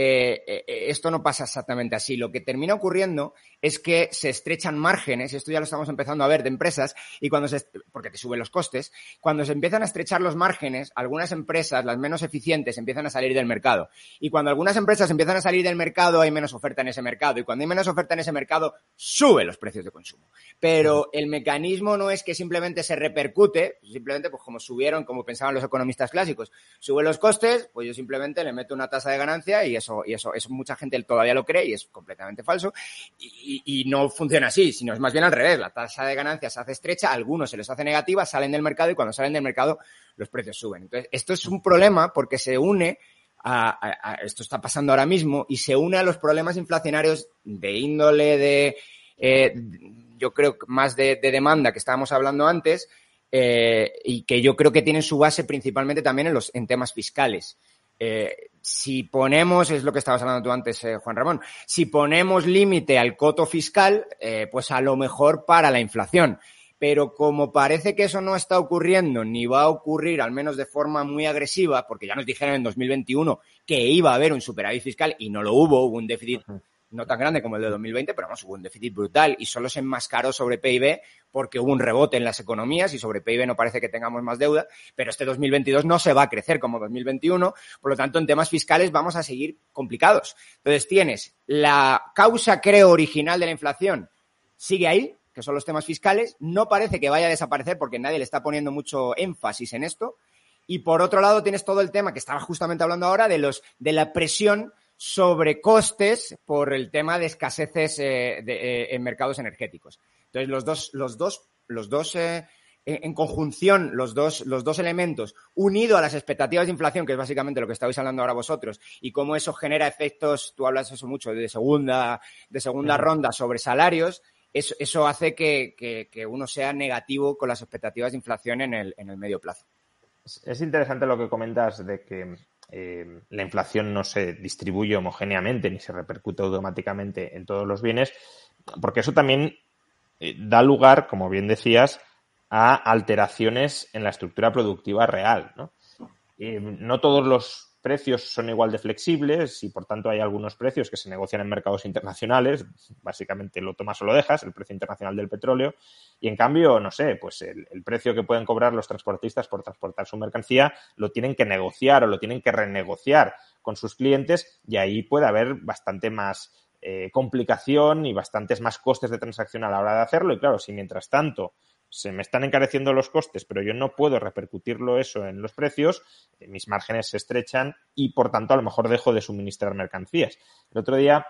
eh, eh, esto no pasa exactamente así. Lo que termina ocurriendo es que se estrechan márgenes, esto ya lo estamos empezando a ver de empresas, y cuando se, porque te suben los costes, cuando se empiezan a estrechar los márgenes, algunas empresas, las menos eficientes, empiezan a salir del mercado. Y cuando algunas empresas empiezan a salir del mercado, hay menos oferta en ese mercado. Y cuando hay menos oferta en ese mercado, sube los precios de consumo. Pero el mecanismo no es que simplemente se repercute, simplemente pues como subieron, como pensaban los economistas clásicos, sube los costes, pues yo simplemente le meto una tasa de ganancia y eso y eso, eso mucha gente todavía lo cree y es completamente falso. Y, no funciona así, sino es más bien al revés. La tasa de ganancias se hace estrecha, algunos se les hace negativa, salen del mercado y cuando salen del mercado los precios suben. Entonces, esto es un problema porque se une a, esto está pasando ahora mismo y se une a los problemas inflacionarios de índole de, eh, yo creo, más de, demanda que estábamos hablando antes, eh, y que yo creo que tienen su base principalmente también en los en temas fiscales. Eh, si ponemos, es lo que estabas hablando tú antes, eh, Juan Ramón, si ponemos límite al coto fiscal, eh, pues a lo mejor para la inflación. Pero como parece que eso no está ocurriendo, ni va a ocurrir, al menos de forma muy agresiva, porque ya nos dijeron en 2021 que iba a haber un superávit fiscal y no lo hubo, hubo un déficit no tan grande como el de 2020, pero vamos, hubo un déficit brutal y solo se enmascaró sobre PIB porque hubo un rebote en las economías y sobre PIB no parece que tengamos más deuda, pero este 2022 no se va a crecer como 2021, por lo tanto en temas fiscales vamos a seguir complicados. Entonces tienes la causa, creo, original de la inflación, sigue ahí, que son los temas fiscales, no parece que vaya a desaparecer porque nadie le está poniendo mucho énfasis en esto. Y por otro lado tienes todo el tema que estaba justamente hablando ahora de los de la presión sobre costes por el tema de escaseces eh, eh, en mercados energéticos. Entonces, los dos, los dos, los dos eh, en conjunción, los dos, los dos elementos, unido a las expectativas de inflación, que es básicamente lo que estabais hablando ahora vosotros, y cómo eso genera efectos, tú hablas eso mucho, de segunda, de segunda ronda sobre salarios, eso, eso hace que, que, uno sea negativo con las expectativas de inflación en el, en el medio plazo. Es interesante lo que comentas de que eh, la inflación no se distribuye homogéneamente ni se repercute automáticamente en todos los bienes, porque eso también eh, da lugar, como bien decías, a alteraciones en la estructura productiva real. ¿no? Eh, no todos los precios son igual de flexibles y por tanto hay algunos precios que se negocian en mercados internacionales, básicamente lo tomas o lo dejas, el precio internacional del petróleo, y en cambio, no sé, pues el, precio que pueden cobrar los transportistas por transportar su mercancía lo tienen que negociar o lo tienen que renegociar con sus clientes y ahí puede haber bastante más eh, complicación y bastantes más costes de transacción a la hora de hacerlo. Y claro, si mientras tanto se me están encareciendo los costes, pero yo no puedo repercutirlo eso en los precios, eh, mis márgenes se estrechan y por tanto a lo mejor dejo de suministrar mercancías. El otro día,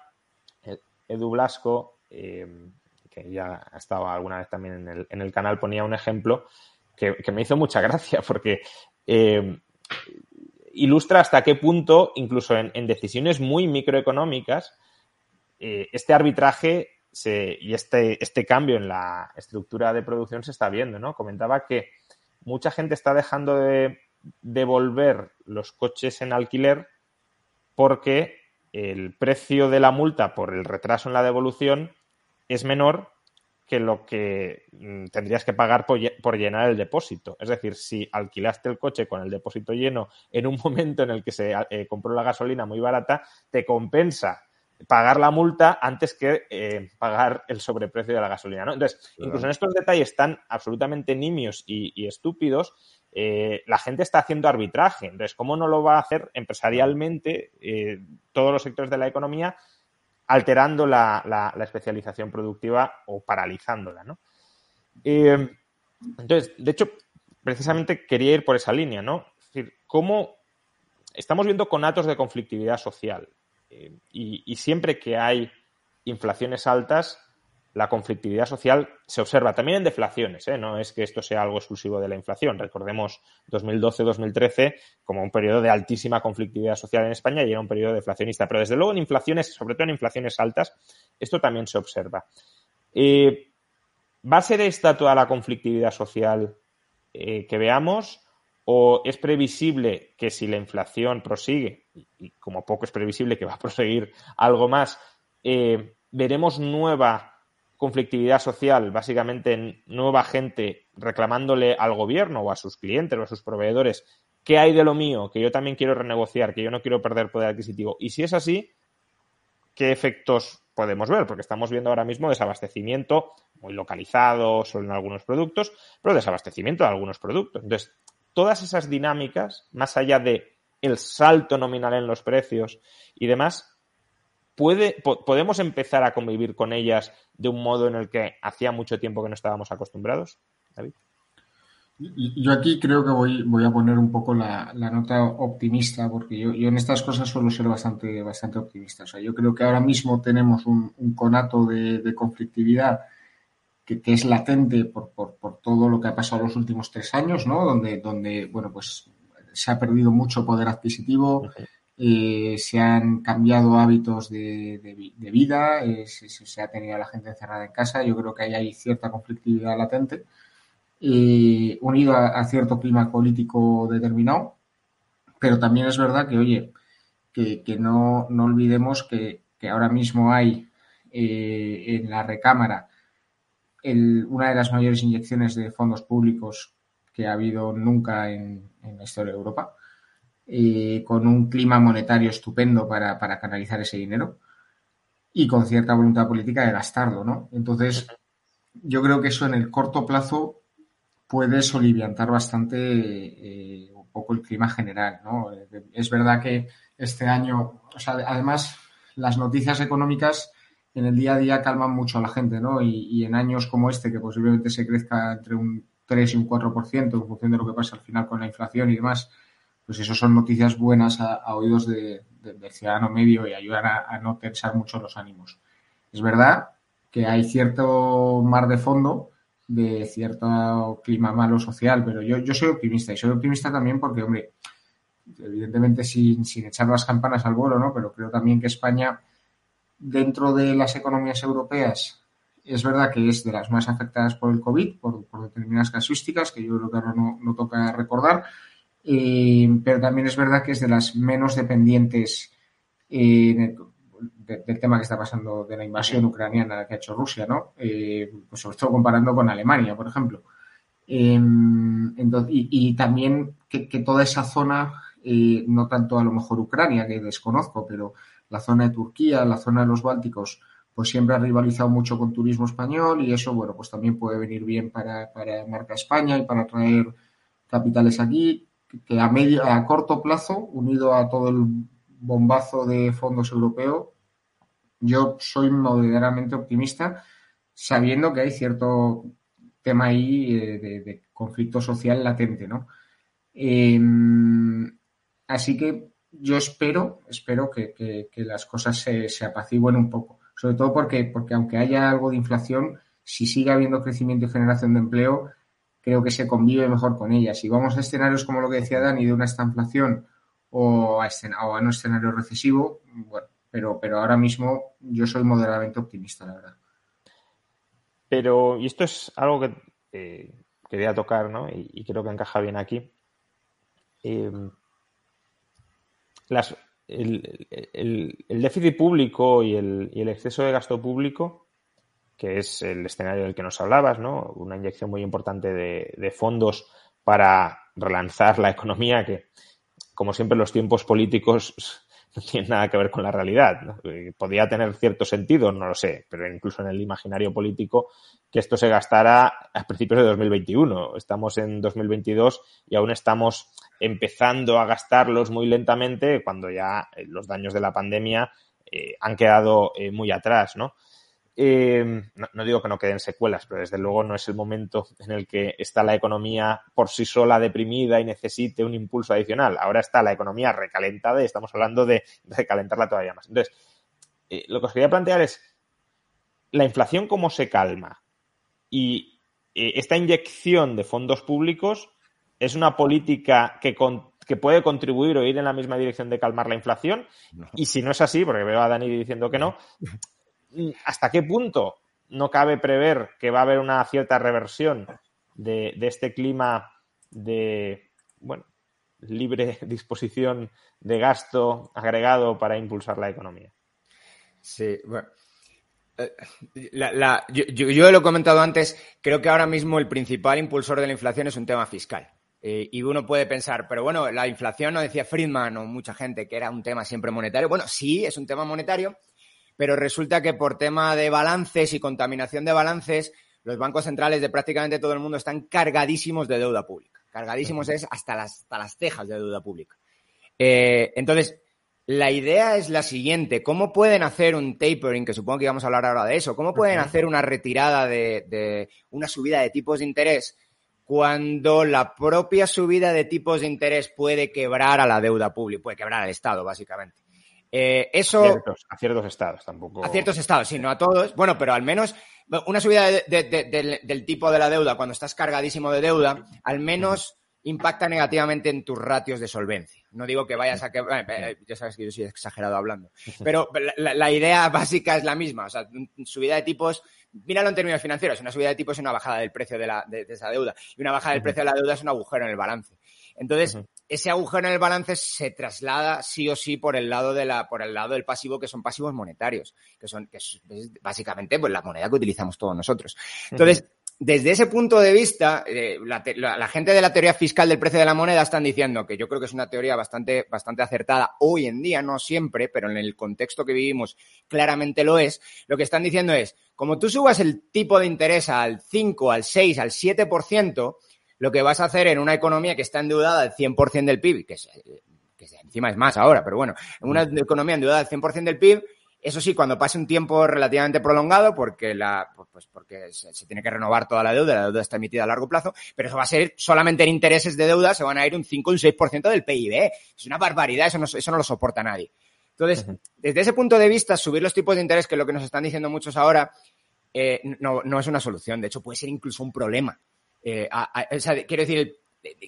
Edu Blasco, em, que ya ha estado alguna vez también en el, en el canal, ponía un ejemplo que, me hizo mucha gracia porque em, ilustra hasta qué punto, incluso en, decisiones muy microeconómicas, eh, este arbitraje y este, este cambio en la estructura de producción se está viendo, ¿no? Comentaba que mucha gente está dejando de devolver los coches en alquiler porque el precio de la multa por el retraso en la devolución es menor que lo que mm, tendrías que pagar por, llenar el depósito. Es decir, si alquilaste el coche con el depósito lleno en un momento en el que se eh, compró la gasolina muy barata, te compensa pagar la multa antes que eh, pagar el sobreprecio de la gasolina. ¿no? Entonces, incluso en estos detalles tan absolutamente nimios y, estúpidos, eh, la gente está haciendo arbitraje. Entonces, ¿cómo no lo va a hacer empresarialmente eh, todos los sectores de la economía alterando la, especialización productiva o paralizándola? ¿no? entonces, de hecho, precisamente quería ir por esa línea, ¿no? Es decir, cómo estamos viendo conatos de conflictividad social eh, y, siempre que hay inflaciones altas, la conflictividad social se observa también en deflaciones, ¿eh? no es que esto sea algo exclusivo de la inflación. Recordemos 2012-2013 como un periodo de altísima conflictividad social en España y era un periodo deflacionista, pero desde luego en inflaciones, sobre todo en inflaciones altas, esto también se observa. Eh, ¿Va a ser esta toda la conflictividad social eh, que veamos? ¿O es previsible que si la inflación prosigue, y como poco es previsible que va a proseguir algo más, eh, veremos nueva conflictividad social, básicamente nueva gente reclamándole al gobierno o a sus clientes o a sus proveedores qué hay de lo mío, que yo también quiero renegociar, que yo no quiero perder poder adquisitivo. Y si es así, ¿qué efectos podemos ver? Porque estamos viendo ahora mismo desabastecimiento muy localizado solo en algunos productos, pero desabastecimiento de algunos productos. Entonces, todas esas dinámicas, más allá de el salto nominal en los precios y demás, ¿podemos empezar a convivir con ellas de un modo en el que hacía mucho tiempo que no estábamos acostumbrados? David. Yo aquí creo que voy, voy a poner un poco la, nota optimista, porque yo, en estas cosas suelo ser bastante, bastante optimista. O sea, yo creo que ahora mismo tenemos un, conato de, conflictividad que, es latente por, por, todo lo que ha pasado los últimos tres años, ¿no? Donde, donde bueno, pues se ha perdido mucho poder adquisitivo, eh, se han cambiado hábitos de, vida, eh, se, ha tenido a la gente encerrada en casa. Yo creo que ahí hay cierta conflictividad latente, eh, unido a, cierto clima político determinado. Pero también es verdad que, oye, que, no, no, olvidemos que, ahora mismo hay en la recámara una de las mayores inyecciones de fondos públicos que ha habido nunca en la historia de Europa eh, con un clima monetario estupendo para, canalizar ese dinero y con cierta voluntad política de gastarlo, ¿no? Entonces, yo creo que eso en el corto plazo puede soliviantar bastante eh, un poco el clima general, ¿no? Es verdad que este año, o sea, además, las noticias económicas en el día a día calman mucho a la gente, ¿no? Y, en años como este, que posiblemente se crezca entre un 3 y un 4% en función de lo que pasa al final con la inflación y demás, pues eso son noticias buenas a, oídos de, del ciudadano medio y ayudan a, no tensar mucho los ánimos. Es verdad que hay cierto mar de fondo de cierto clima malo social, pero yo, yo soy optimista y soy optimista también porque, hombre, evidentemente sin, sin echar las campanas al vuelo, ¿no? Pero creo también que España, dentro de las economías europeas, es verdad que es de las más afectadas por el COVID, por, determinadas casuísticas, que yo creo que ahora no, no toca recordar, pero también es verdad que es de las menos dependientes eh, del tema que está pasando de la invasión ucraniana que ha hecho Rusia, ¿no? Eh, pues sobre todo comparando con Alemania, por ejemplo. Em, y, también que, toda esa zona, eh, no tanto a lo mejor Ucrania, que desconozco, pero la zona de Turquía, la zona de los Bálticos, pues siempre ha rivalizado mucho con turismo español y eso, bueno, pues también puede venir bien para, para Marca España y para traer capitales aquí que a, medio, a corto plazo, unido a todo el bombazo de fondos europeos, yo soy moderadamente optimista, sabiendo que hay cierto tema ahí eh, de, conflicto social latente, ¿no? Em, así que yo espero, espero que, las cosas se, se, apacigüen un poco. Sobre todo porque, porque aunque haya algo de inflación, si sigue habiendo crecimiento y generación de empleo, creo que se convive mejor con ella. Si vamos a escenarios como lo que decía Dani, de una estanflación o a, o a un escenario recesivo, bueno, pero, pero ahora mismo yo soy moderadamente optimista, la verdad. Pero, y esto es algo que eh, quería tocar, ¿no? Y, creo que encaja bien aquí. Eh, el, déficit público y el, y el exceso de gasto público que es el escenario del que nos hablabas, ¿no? Una inyección muy importante de, fondos para relanzar la economía, que, como siempre, los tiempos políticos no tienen nada que ver con la realidad. Eh, podría tener cierto sentido, no lo sé, pero incluso en el imaginario político, que esto se gastara a principios de 2021. Estamos en 2022 y aún estamos empezando a gastarlos muy lentamente cuando ya eh, los daños de la pandemia eh, han quedado muy atrás, ¿no? Eh, no, digo que no queden secuelas, pero desde luego no es el momento en el que está la economía por sí sola deprimida y necesite un impulso adicional. Ahora está la economía recalentada y estamos hablando de recalentarla todavía más. Entonces, eh, lo que os quería plantear es la inflación cómo se calma y eh, esta inyección de fondos públicos es una política que, que puede contribuir o ir en la misma dirección de calmar la inflación. Y si no es así, porque veo a Dani diciendo que no, ¿hasta qué punto no cabe prever que va a haber una cierta reversión de, este clima de, bueno, libre disposición de gasto agregado para impulsar la economía. Sí, bueno. Eh, yo, lo he comentado antes, creo que ahora mismo el principal impulsor de la inflación es un tema fiscal. Eh, y uno puede pensar, pero bueno, la inflación, no decía Friedman o mucha gente que era un tema siempre monetario. Bueno, sí, es un tema monetario, pero resulta que por tema de balances y contaminación de balances, los bancos centrales de prácticamente todo el mundo están cargadísimos de deuda pública. Cargadísimos es hasta las, hasta las cejas de deuda pública. Eh, entonces, la idea es la siguiente. ¿Cómo pueden hacer un tapering, que supongo que íbamos a hablar ahora de eso, cómo pueden hacer una retirada de, de una subida de tipos de interés cuando la propia subida de tipos de interés puede quebrar a la deuda pública, puede quebrar al Estado, básicamente? Eh, eso. A ciertos, estados tampoco. A ciertos estados, sí, no a todos. Bueno, pero al menos una subida del tipo de la deuda, cuando estás cargadísimo de deuda, al menos impacta negativamente en tus ratios de solvencia. No digo que vayas a que. Eh, ya sabes que yo soy exagerado hablando. Pero la, idea básica es la misma. O sea, subida de tipos. Míralo en términos financieros. Una subida de tipos es una bajada del precio de, la, de esa deuda. Y una bajada del precio de la deuda es un agujero en el balance. Entonces, ese agujero en el balance se traslada sí o sí por el lado de la, por el lado del pasivo, que son pasivos monetarios, que son, que es, básicamente pues, la moneda que utilizamos todos nosotros. Entonces, desde ese punto de vista, eh, la, gente de la teoría fiscal del precio de la moneda están diciendo que yo creo que es una teoría bastante, bastante acertada hoy en día, no siempre, pero en el contexto que vivimos claramente lo es. Lo que están diciendo es, como tú subas el tipo de interés al 5, al 6, al 7%, lo que vas a hacer en una economía que está endeudada al 100% del PIB, que, que encima es más ahora, pero bueno, en una mm. economía endeudada al 100% del PIB, eso sí, cuando pase un tiempo relativamente prolongado, porque la, pues porque se, tiene que renovar toda la deuda, la deuda está emitida a largo plazo, pero eso va a ser solamente en intereses de deuda, se van a ir un 5 o un 6% del PIB. Es una barbaridad, eso no, eso no lo soporta nadie. Entonces, desde ese punto de vista, subir los tipos de interés, que es lo que nos están diciendo muchos ahora, eh, no, no es una solución. De hecho, puede ser incluso un problema. Eh, quiero decir,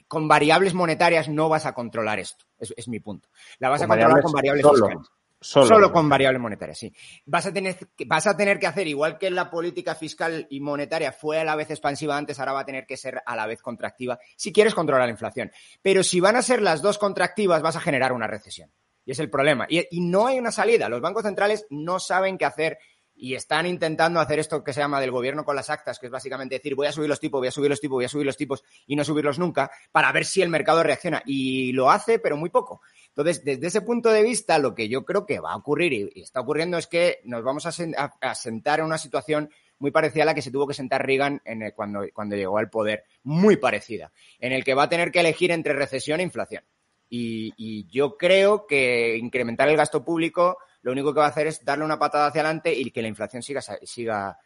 con variables monetarias no vas a controlar esto. Es, mi punto. La vas a controlar con variables fiscales. Solo, con variables monetarias, sí. Vas a, tener, vas a tener que hacer, igual que la política fiscal y monetaria fue a la vez expansiva antes, ahora va a tener que ser a la vez contractiva si quieres controlar la inflación. Pero si van a ser las dos contractivas, vas a generar una recesión. Y es el problema. y no hay una salida. Los bancos centrales no saben qué hacer y están intentando hacer esto que se llama del gobierno con las actas, que es básicamente decir voy a subir los tipos, voy a subir los tipos, voy a subir los tipos y no subirlos nunca, para ver si el mercado reacciona. Y lo hace, pero muy poco. Entonces, desde ese punto de vista, lo que yo creo que va a ocurrir y está ocurriendo es que nos vamos a, sentar en una situación muy parecida a la que se tuvo que sentar Reagan cuando, llegó al poder, muy parecida, en el que va a tener que elegir entre recesión e inflación. y yo creo que incrementar el gasto público lo único que va a hacer es darle una patada hacia adelante y que la inflación siga, siga,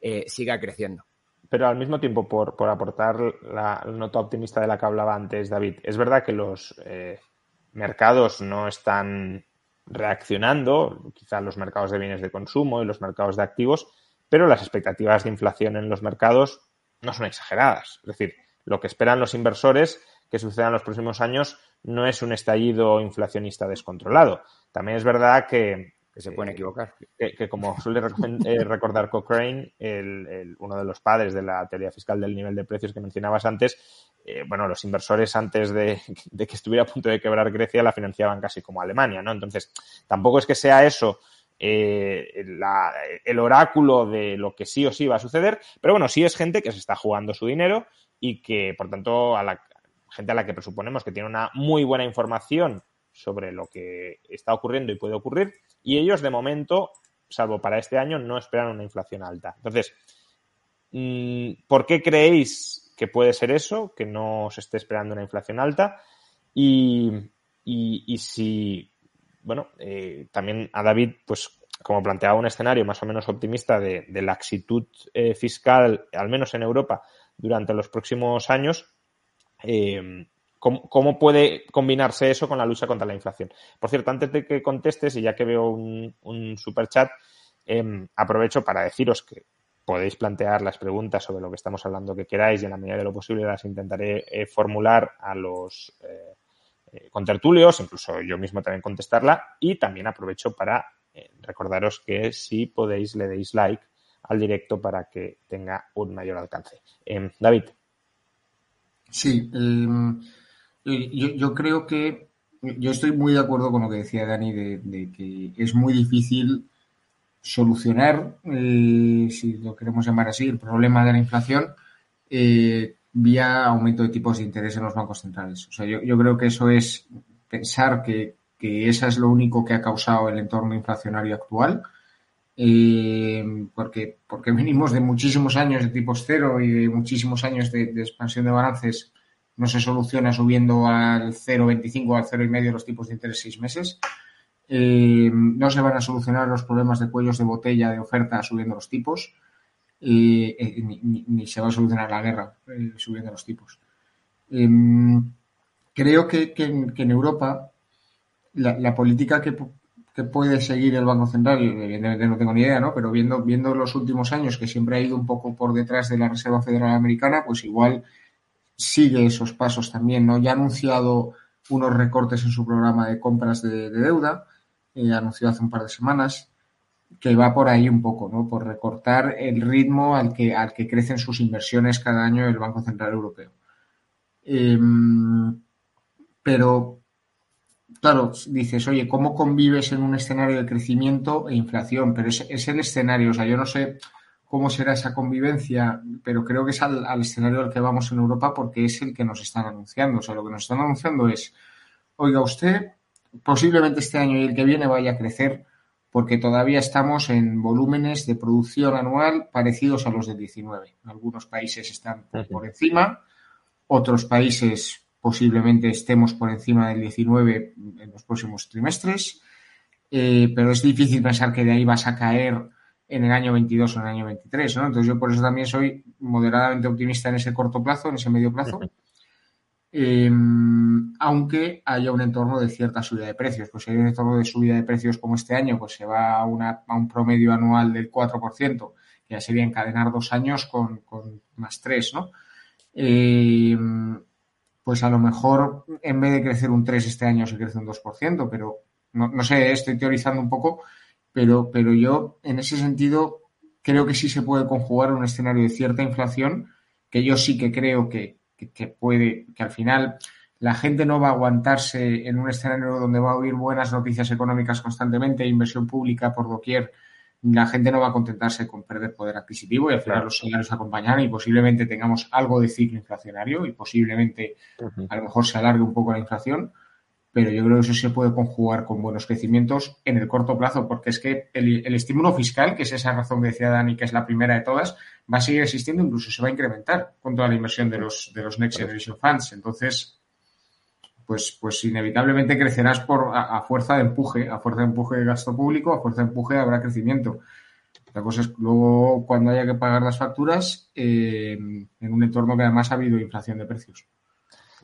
eh, siga creciendo. Pero al mismo tiempo, por, aportar la nota optimista de la que hablaba antes David, es verdad que los eh, mercados no están reaccionando, quizá los mercados de bienes de consumo y los mercados de activos, pero las expectativas de inflación en los mercados no son exageradas. Es decir, lo que esperan los inversores que suceda en los próximos años no es un estallido inflacionista descontrolado. También es verdad que, se pueden equivocar. Que, como suele eh, recordar Cochrane, uno de los padres de la teoría fiscal del nivel de precios que mencionabas antes, eh, bueno, los inversores antes de, que estuviera a punto de quebrar Grecia la financiaban casi como Alemania, ¿no? Entonces, tampoco es que sea eso eh, el oráculo de lo que sí o sí va a suceder, pero bueno, sí es gente que se está jugando su dinero y que, por tanto, a la, gente a la que presuponemos que tiene una muy buena información sobre lo que está ocurriendo y puede ocurrir, y ellos de momento, salvo para este año, no esperan una inflación alta. Entonces, mm, ¿por qué creéis que puede ser eso, que no se esté esperando una inflación alta? Y, si, bueno, eh, también a David, pues como planteaba un escenario más o menos optimista de, la laxitud eh, fiscal, al menos en Europa, durante los próximos años, eh, ¿cómo, puede combinarse eso con la lucha contra la inflación? Por cierto, antes de que contestes, y ya que veo un, super chat, em, aprovecho para deciros que podéis plantear las preguntas sobre lo que estamos hablando que queráis y en la medida de lo posible las intentaré eh, formular a los eh, contertulios, incluso yo mismo también contestarla y también aprovecho para recordaros que si podéis le deis like al directo para que tenga un mayor alcance. Em, David. Sí, em, yo, creo que yo estoy muy de acuerdo con lo que decía Dani de, que es muy difícil solucionar, eh, si lo queremos llamar así, el problema de la inflación eh, vía aumento de tipos de interés en los bancos centrales. O sea, yo, yo creo que eso es pensar que, que eso es lo único que ha causado el entorno inflacionario actual. Eh, porque, porque venimos de muchísimos años de tipos cero y de muchísimos años de, expansión de balances, no se soluciona subiendo al 0,25 o al 0,5 los tipos de interés seis meses. Eh, no se van a solucionar los problemas de cuellos de botella de oferta subiendo los tipos. Eh, ni, se va a solucionar la guerra eh, subiendo los tipos. Em, creo que, en, Europa la, política que, puede seguir el Banco Central, evidentemente no tengo ni idea, ¿no? pero viendo, viendo los últimos años que siempre ha ido un poco por detrás de la Reserva Federal Americana, pues igual sigue esos pasos también. ¿no? Ya ha anunciado unos recortes en su programa de compras de, deuda, eh, anunció hace un par de semanas que va por ahí un poco, ¿no? Por recortar el ritmo al que, al que crecen sus inversiones cada año el Banco Central Europeo. Em, pero, claro, dices, oye, ¿cómo convives en un escenario de crecimiento e inflación? Pero es, es el escenario, o sea, yo no sé cómo será esa convivencia, pero creo que es al, al, escenario al que vamos en Europa porque es el que nos están anunciando. O sea, lo que nos están anunciando es, oiga, usted posiblemente este año y el que viene vaya a crecer porque todavía estamos en volúmenes de producción anual parecidos a los del 19. Algunos países están por, encima, otros países posiblemente estemos por encima del 19 en los próximos trimestres, eh, pero es difícil pensar que de ahí vas a caer en el año 22 o en el año 23, ¿no? Entonces yo por eso también soy moderadamente optimista en ese corto plazo, en ese medio plazo. Em, aunque haya un entorno de cierta subida de precios. Pues si hay un entorno de subida de precios como este año, pues se va a, un promedio anual del 4%, que ya sería encadenar dos años con, más tres, ¿no? Em, pues a lo mejor en vez de crecer un 3 este año se crece un 2%, pero no, sé, estoy teorizando un poco, pero, pero yo en ese sentido creo que sí se puede conjugar un escenario de cierta inflación, que yo sí que creo que, que, puede, que al final la gente no va a aguantarse en un escenario donde va a oír buenas noticias económicas constantemente, inversión pública por doquier. La gente no va a contentarse con perder poder adquisitivo y al final los salarios acompañarán y posiblemente tengamos algo de ciclo inflacionario y posiblemente a lo mejor se alargue un poco la inflación pero yo creo que eso se puede conjugar con buenos crecimientos en el corto plazo, porque es que el, estímulo fiscal, que es esa razón que decía Dani, que es la primera de todas, va a seguir existiendo, incluso se va a incrementar con toda la inversión de los, de los Next Generation Funds. Entonces, pues, pues inevitablemente crecerás por, a, fuerza de empuje, a fuerza de empuje de gasto público, a fuerza de empuje habrá crecimiento. La cosa es luego, cuando haya que pagar las facturas, eh, en un entorno que además ha habido inflación de precios.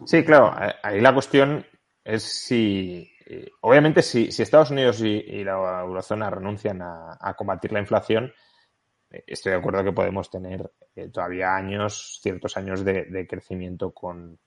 Sí, claro, ahí la cuestión es si, eh, obviamente, si, Estados Unidos y, la eurozona renuncian a, combatir la inflación, eh, estoy de acuerdo que podemos tener eh, todavía años, ciertos años de, crecimiento con,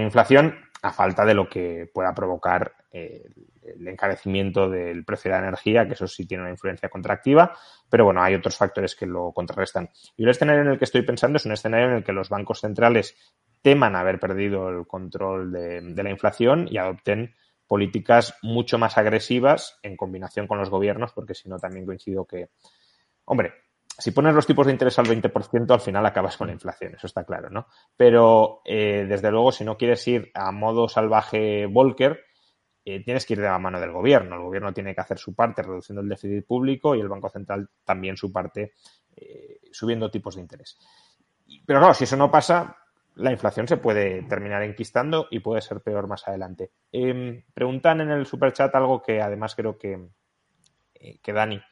inflación, a falta de lo que pueda provocar el, encarecimiento del precio de la energía, que eso sí tiene una influencia contractiva, pero bueno, hay otros factores que lo contrarrestan. Y el escenario en el que estoy pensando es un escenario en el que los bancos centrales teman haber perdido el control de, la inflación y adopten políticas mucho más agresivas en combinación con los gobiernos, porque si no también coincido que, hombre, si pones los tipos de interés al 20%, al final acabas con la inflación, eso está claro, ¿no? Pero, eh, desde luego, si no quieres ir a modo salvaje Volcker, eh, tienes que ir de la mano del gobierno. El gobierno tiene que hacer su parte reduciendo el déficit público y el Banco Central también su parte eh, subiendo tipos de interés. Pero claro, si eso no pasa, la inflación se puede terminar enquistando y puede ser peor más adelante. Em, preguntan en el superchat algo que además creo que, que Dani,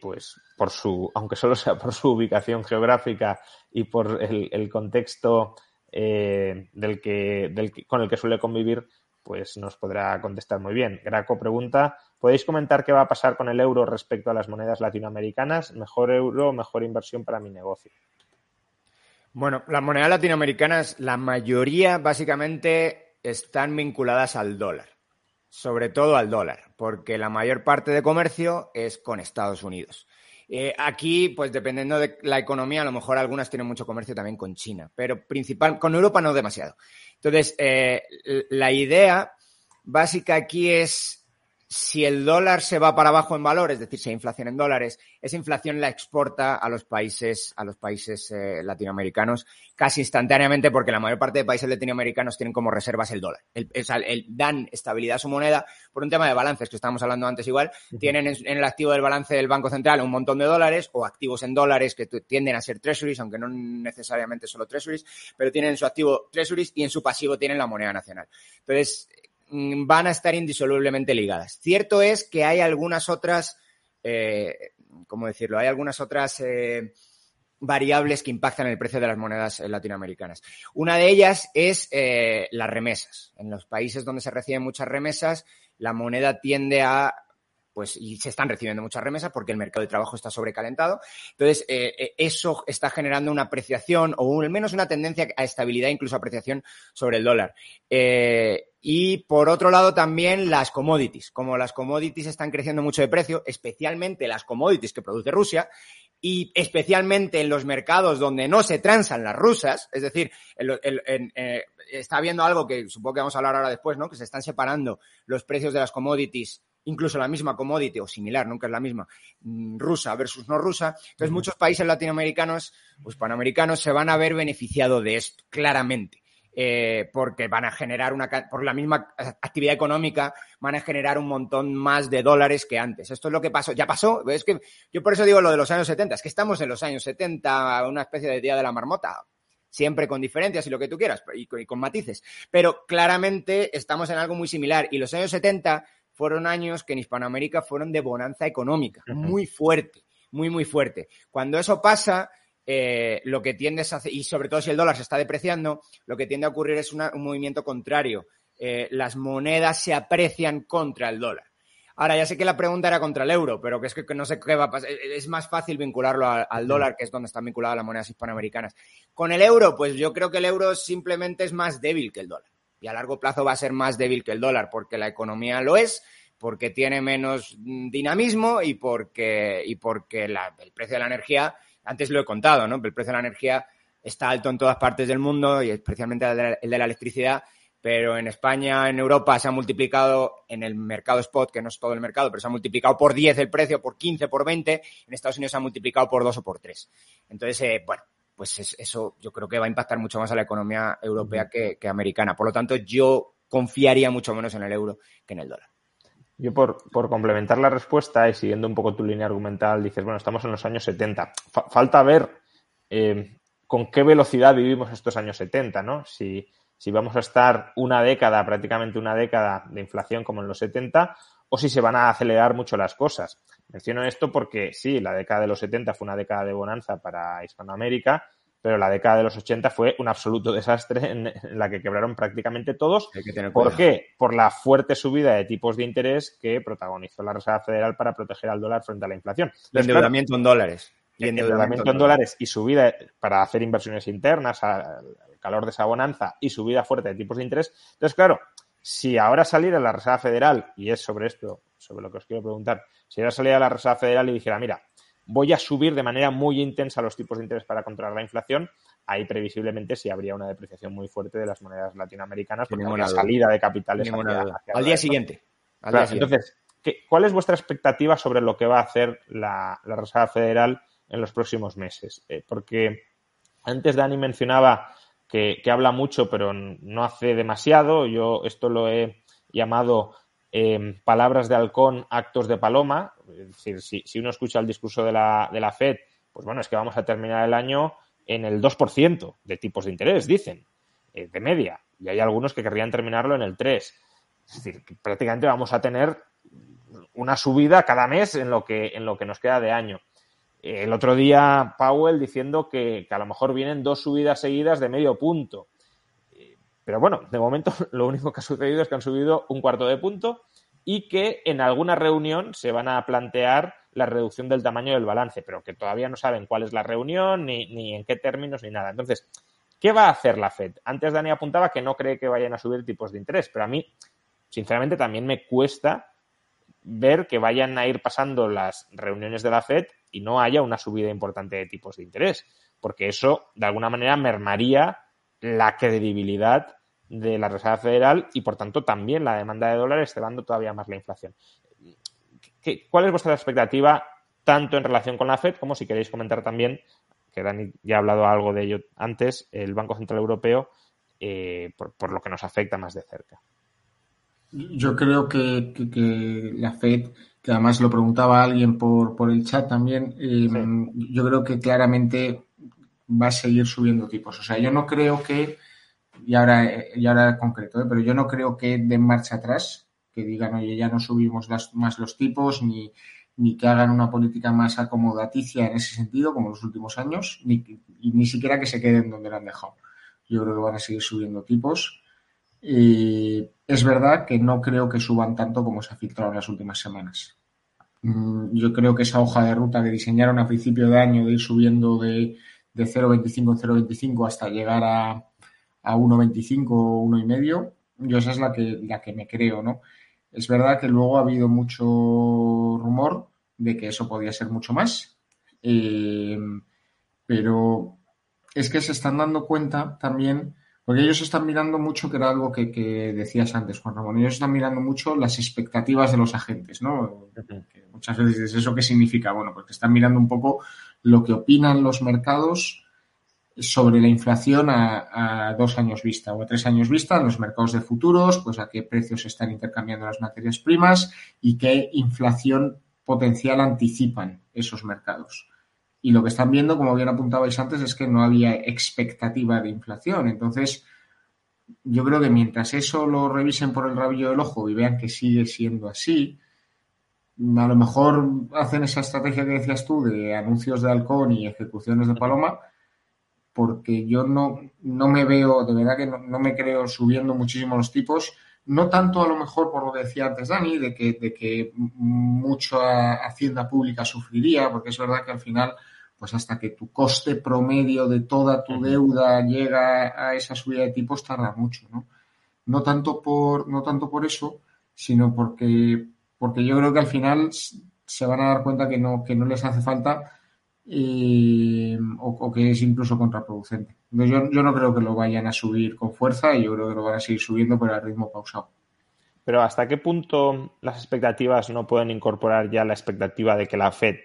pues por su, aunque solo sea por su ubicación geográfica y por el, contexto eh, del que, del con el que suele convivir, pues nos podrá contestar muy bien. Graco pregunta, ¿podéis comentar qué va a pasar con el euro respecto a las monedas latinoamericanas? ¿Mejor euro, mejor inversión para mi negocio? Bueno, las monedas latinoamericanas, la mayoría básicamente están vinculadas al dólar, sobre todo al dólar, porque la mayor parte de comercio es con Estados Unidos. Eh, aquí, pues dependiendo de la economía, a lo mejor algunas tienen mucho comercio también con China, pero principal, con Europa no demasiado. Entonces, eh, la idea básica aquí es si el dólar se va para abajo en valor, es decir, si hay inflación en dólares, esa inflación la exporta a los países, a los países eh, latinoamericanos casi instantáneamente, porque la mayor parte de países latinoamericanos tienen como reservas el dólar. El, el, dan estabilidad a su moneda por un tema de balances que estábamos hablando antes igual. Tienen en, el activo del balance del Banco Central un montón de dólares o activos en dólares que tienden a ser treasuries, aunque no necesariamente solo treasuries, pero tienen en su activo treasuries y en su pasivo tienen la moneda nacional. Entonces, van a estar indisolublemente ligadas. Cierto es que hay algunas otras, eh, ¿cómo decirlo? Hay algunas otras eh, variables que impactan el precio de las monedas eh, latinoamericanas. Una de ellas es las remesas. En los países donde se reciben muchas remesas, la moneda tiende a pues y se están recibiendo muchas remesas porque el mercado de trabajo está sobrecalentado. Entonces, eso está generando una apreciación o al menos una tendencia a estabilidad, incluso apreciación sobre el dólar. Y por otro lado también las commodities. Como las commodities están creciendo mucho de precio, especialmente las commodities que produce Rusia, y especialmente en los mercados donde no se transan las rusas, es decir, eh, está habiendo algo que supongo que vamos a hablar ahora después, ¿no? Que se están separando los precios de las commodities, incluso la misma commodity o similar, nunca es la misma, mm, rusa versus no rusa. Entonces, muchos países latinoamericanos o hispanoamericanos se van a ver beneficiados de esto, claramente. Eh, porque van a generar una, por la misma actividad económica, van a generar un montón más de dólares que antes. Esto es lo que pasó, ya pasó, es que yo por eso digo lo de los años 70, es que estamos en los años 70, una especie de día de la marmota, siempre con diferencias y lo que tú quieras, y con, matices, pero claramente estamos en algo muy similar y los años 70 fueron años que en Hispanoamérica fueron de bonanza económica, muy fuerte, muy, muy fuerte. Cuando eso pasa, eh, lo que tiende a hacer, y sobre todo si el dólar se está depreciando, lo que tiende a ocurrir es un movimiento contrario. Eh, las monedas se aprecian contra el dólar. Ahora, ya sé que la pregunta era contra el euro, pero que es que no sé qué va a pasar. Es más fácil vincularlo al dólar, que es donde están vinculadas las monedas hispanoamericanas. Con el euro, pues yo creo que el euro simplemente es más débil que el dólar. Y a largo plazo va a ser más débil que el dólar, porque la economía lo es, porque tiene menos mm, dinamismo y porque, y porque el precio de la energía antes lo he contado, ¿no? El precio de la energía está alto en todas partes del mundo y especialmente el de la electricidad, pero en España, en Europa se ha multiplicado en el mercado spot, que no es todo el mercado, pero se ha multiplicado por 10 el precio, por 15, por 20, en Estados Unidos se ha multiplicado por 2 o por 3. Entonces, eh, bueno, pues eso yo creo que va a impactar mucho más a la economía europea que, que americana. Por lo tanto, yo confiaría mucho menos en el euro que en el dólar. Yo por, complementar la respuesta y siguiendo un poco tu línea argumental, dices, bueno, estamos en los años 70. falta ver eh, con qué velocidad vivimos estos años 70, ¿no? Si, si vamos a estar una década, prácticamente una década de inflación como en los 70, o si se van a acelerar mucho las cosas. Menciono esto porque sí, la década de los 70 fue una década de bonanza para Hispanoamérica, pero la década de los 80 fue un absoluto desastre en, la que quebraron prácticamente todos. ¿Por qué? Por la fuerte subida de tipos de interés que protagonizó la Reserva Federal para proteger al dólar frente a la inflación. endeudamiento en dólares. Y endeudamiento, en dólares y subida para hacer inversiones internas, al calor de esa bonanza y subida fuerte de tipos de interés. Entonces, claro, si ahora saliera la Reserva Federal, y es sobre esto, sobre lo que os quiero preguntar, si ahora saliera la Reserva Federal y dijera, mira, voy a subir de manera muy intensa los tipos de interés para controlar la inflación, ahí previsiblemente sí habría una depreciación muy fuerte de las monedas latinoamericanas porque la salida de capitales al día siguiente. Entonces, ¿cuál es vuestra expectativa sobre lo que va a hacer la, Reserva Federal en los próximos meses? Eh, porque antes Dani mencionaba que, habla mucho pero no hace demasiado. Yo esto lo he llamado eh, palabras de halcón, actos de paloma. Es decir, si, si uno escucha el discurso de la, de la FED, pues bueno, es que vamos a terminar el año en el 2% de tipos de interés, dicen, eh, de media. Y hay algunos que querrían terminarlo en el 3%. Es decir, que prácticamente vamos a tener una subida cada mes en lo que, en lo que nos queda de año. El otro día Powell diciendo que, a lo mejor vienen dos subidas seguidas de medio punto. Pero bueno, de momento lo único que ha sucedido es que han subido un cuarto de punto y que en alguna reunión se van a plantear la reducción del tamaño del balance, pero que todavía no saben cuál es la reunión, ni, ni en qué términos, ni nada. Entonces, ¿qué va a hacer la Fed? Antes Dani apuntaba que no cree que vayan a subir tipos de interés, pero a mí, sinceramente, también me cuesta ver que vayan a ir pasando las reuniones de la FED y no haya una subida importante de tipos de interés, porque eso de alguna manera mermaría la credibilidad de la Reserva Federal y por tanto también la demanda de dólares cebando todavía más la inflación. ¿Cuál es vuestra expectativa tanto en relación con la FED como si queréis comentar también, que Dani ya ha hablado algo de ello antes, el Banco Central Europeo, eh, por, lo que nos afecta más de cerca? Yo creo que, la FED, que además lo preguntaba alguien por, por el chat también, eh, yo creo que claramente va a seguir subiendo tipos. O sea, yo no creo que, y ahora, y ahora concreto, ¿eh? pero yo no creo que den marcha atrás, que digan, oye, ya no subimos más los tipos, ni, ni que hagan una política más acomodaticia en ese sentido, como en los últimos años, ni, y ni siquiera que se queden donde lo han dejado. Yo creo que van a seguir subiendo tipos. Es verdad que no creo que suban tanto como se ha filtrado en las últimas semanas. Mm, yo creo que esa hoja de ruta que diseñaron a principio de año de ir subiendo de, de 0,25 en 0,25 hasta llegar a, a 1,25 o 1,5, yo esa es la que, la que me creo, ¿no? Es verdad que luego ha habido mucho rumor de que eso podía ser mucho más, eh, pero es que se están dando cuenta también, porque ellos están mirando mucho, que era algo que, decías antes, Juan Ramón, ellos están mirando mucho las expectativas de los agentes, ¿no? muchas veces dices, ¿eso qué significa? Bueno, porque están mirando un poco lo que opinan los mercados sobre la inflación a, dos años vista o a tres años vista en los mercados de futuros, pues a qué precios están intercambiando las materias primas y qué inflación potencial anticipan esos mercados. Y lo que están viendo, como bien apuntabais antes, es que no había expectativa de inflación. Entonces, yo creo que mientras eso lo revisen por el rabillo del ojo y vean que sigue siendo así, a lo mejor hacen esa estrategia que decías tú de anuncios de halcón y ejecuciones de paloma, porque yo no, no me veo, de verdad que no, me creo subiendo muchísimo los tipos, no tanto a lo mejor por lo que decía antes Dani, de que, de que mucha hacienda pública sufriría, porque es verdad que al final, pues hasta que tu coste promedio de toda tu deuda llega a esa subida de tipos tarda mucho, ¿no? No tanto por, no tanto por eso, sino porque, porque yo creo que al final se van a dar cuenta que no, que no les hace falta o, que es incluso contraproducente. Yo, yo no creo que lo vayan a subir con fuerza y yo creo que lo van a seguir subiendo por el ritmo pausado. Pero ¿hasta qué punto las expectativas no pueden incorporar ya la expectativa de que la Fed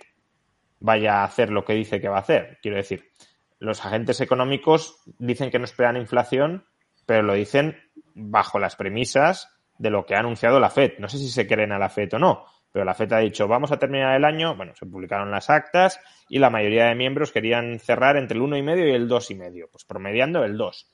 vaya a hacer lo que dice que va a hacer? Quiero decir, los agentes económicos dicen que no esperan inflación, pero lo dicen bajo las premisas de lo que ha anunciado la Fed. No sé si se creen a la Fed o no, pero la FED ha dicho, vamos a terminar el año, bueno, se publicaron las actas y la mayoría de miembros querían cerrar entre el 1,5 y el 2,5, pues promediando el 2.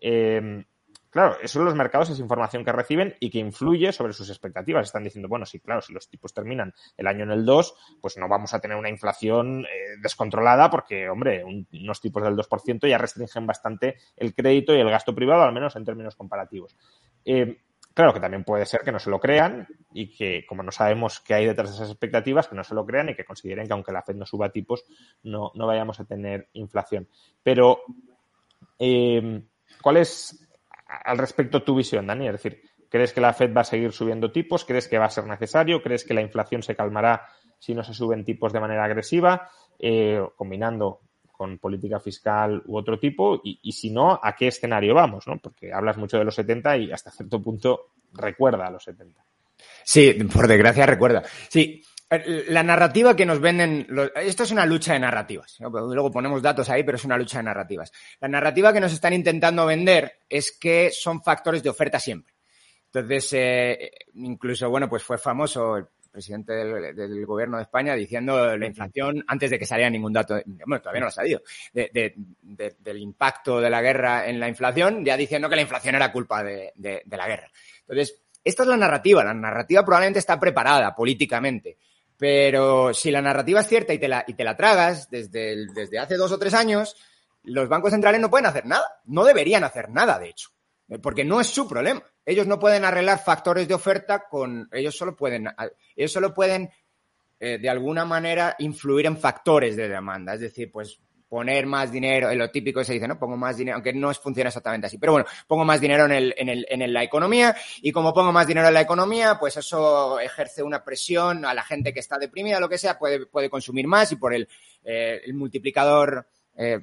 Eh, claro, eso los mercados es información que reciben y que influye sobre sus expectativas. Están diciendo, bueno, sí, claro, si los tipos terminan el año en el 2, pues no vamos a tener una inflación eh, descontrolada porque, hombre, unos tipos del 2% ya restringen bastante el crédito y el gasto privado, al menos en términos comparativos. Eh, Claro que también puede ser que no se lo crean y que, como no sabemos qué hay detrás de esas expectativas, que no se lo crean y que consideren que aunque la Fed no suba tipos, no, no vayamos a tener inflación. Pero, eh, ¿cuál es al respecto tu visión, Dani? Es decir, ¿crees que la Fed va a seguir subiendo tipos? ¿Crees que va a ser necesario? ¿Crees que la inflación se calmará si no se suben tipos de manera agresiva? Eh, combinando con política fiscal u otro tipo y, si no, a qué escenario vamos, ¿no? Porque hablas mucho de los 70 y hasta cierto punto recuerda a los 70. Sí, por desgracia recuerda. Sí, la narrativa que nos venden, esto es una lucha de narrativas. Luego ponemos datos ahí, pero es una lucha de narrativas. La narrativa que nos están intentando vender es que son factores de oferta siempre. Entonces, eh, incluso, bueno, pues fue famoso presidente del, gobierno de España diciendo la inflación antes de que saliera ningún dato, bueno, todavía no lo ha salido, del impacto de la guerra en la inflación, ya diciendo que la inflación era culpa de, la guerra. Entonces, esta es la narrativa. La narrativa probablemente está preparada políticamente. Pero si la narrativa es cierta y te la, y te la tragas desde, desde hace dos o tres años, los bancos centrales no pueden hacer nada. No deberían hacer nada, de hecho. Porque no es su problema ellos no pueden arreglar factores de oferta con, ellos solo pueden, ellos solo pueden eh, de alguna manera influir en factores de demanda. Es decir, pues poner más dinero, en lo típico se dice, ¿no? Pongo más dinero, aunque no funciona exactamente así, pero bueno, pongo más dinero en, el, en, el, en la economía y como pongo más dinero en la economía, pues eso ejerce una presión a la gente que está deprimida, lo que sea, puede, puede consumir más y por el, eh, el multiplicador eh,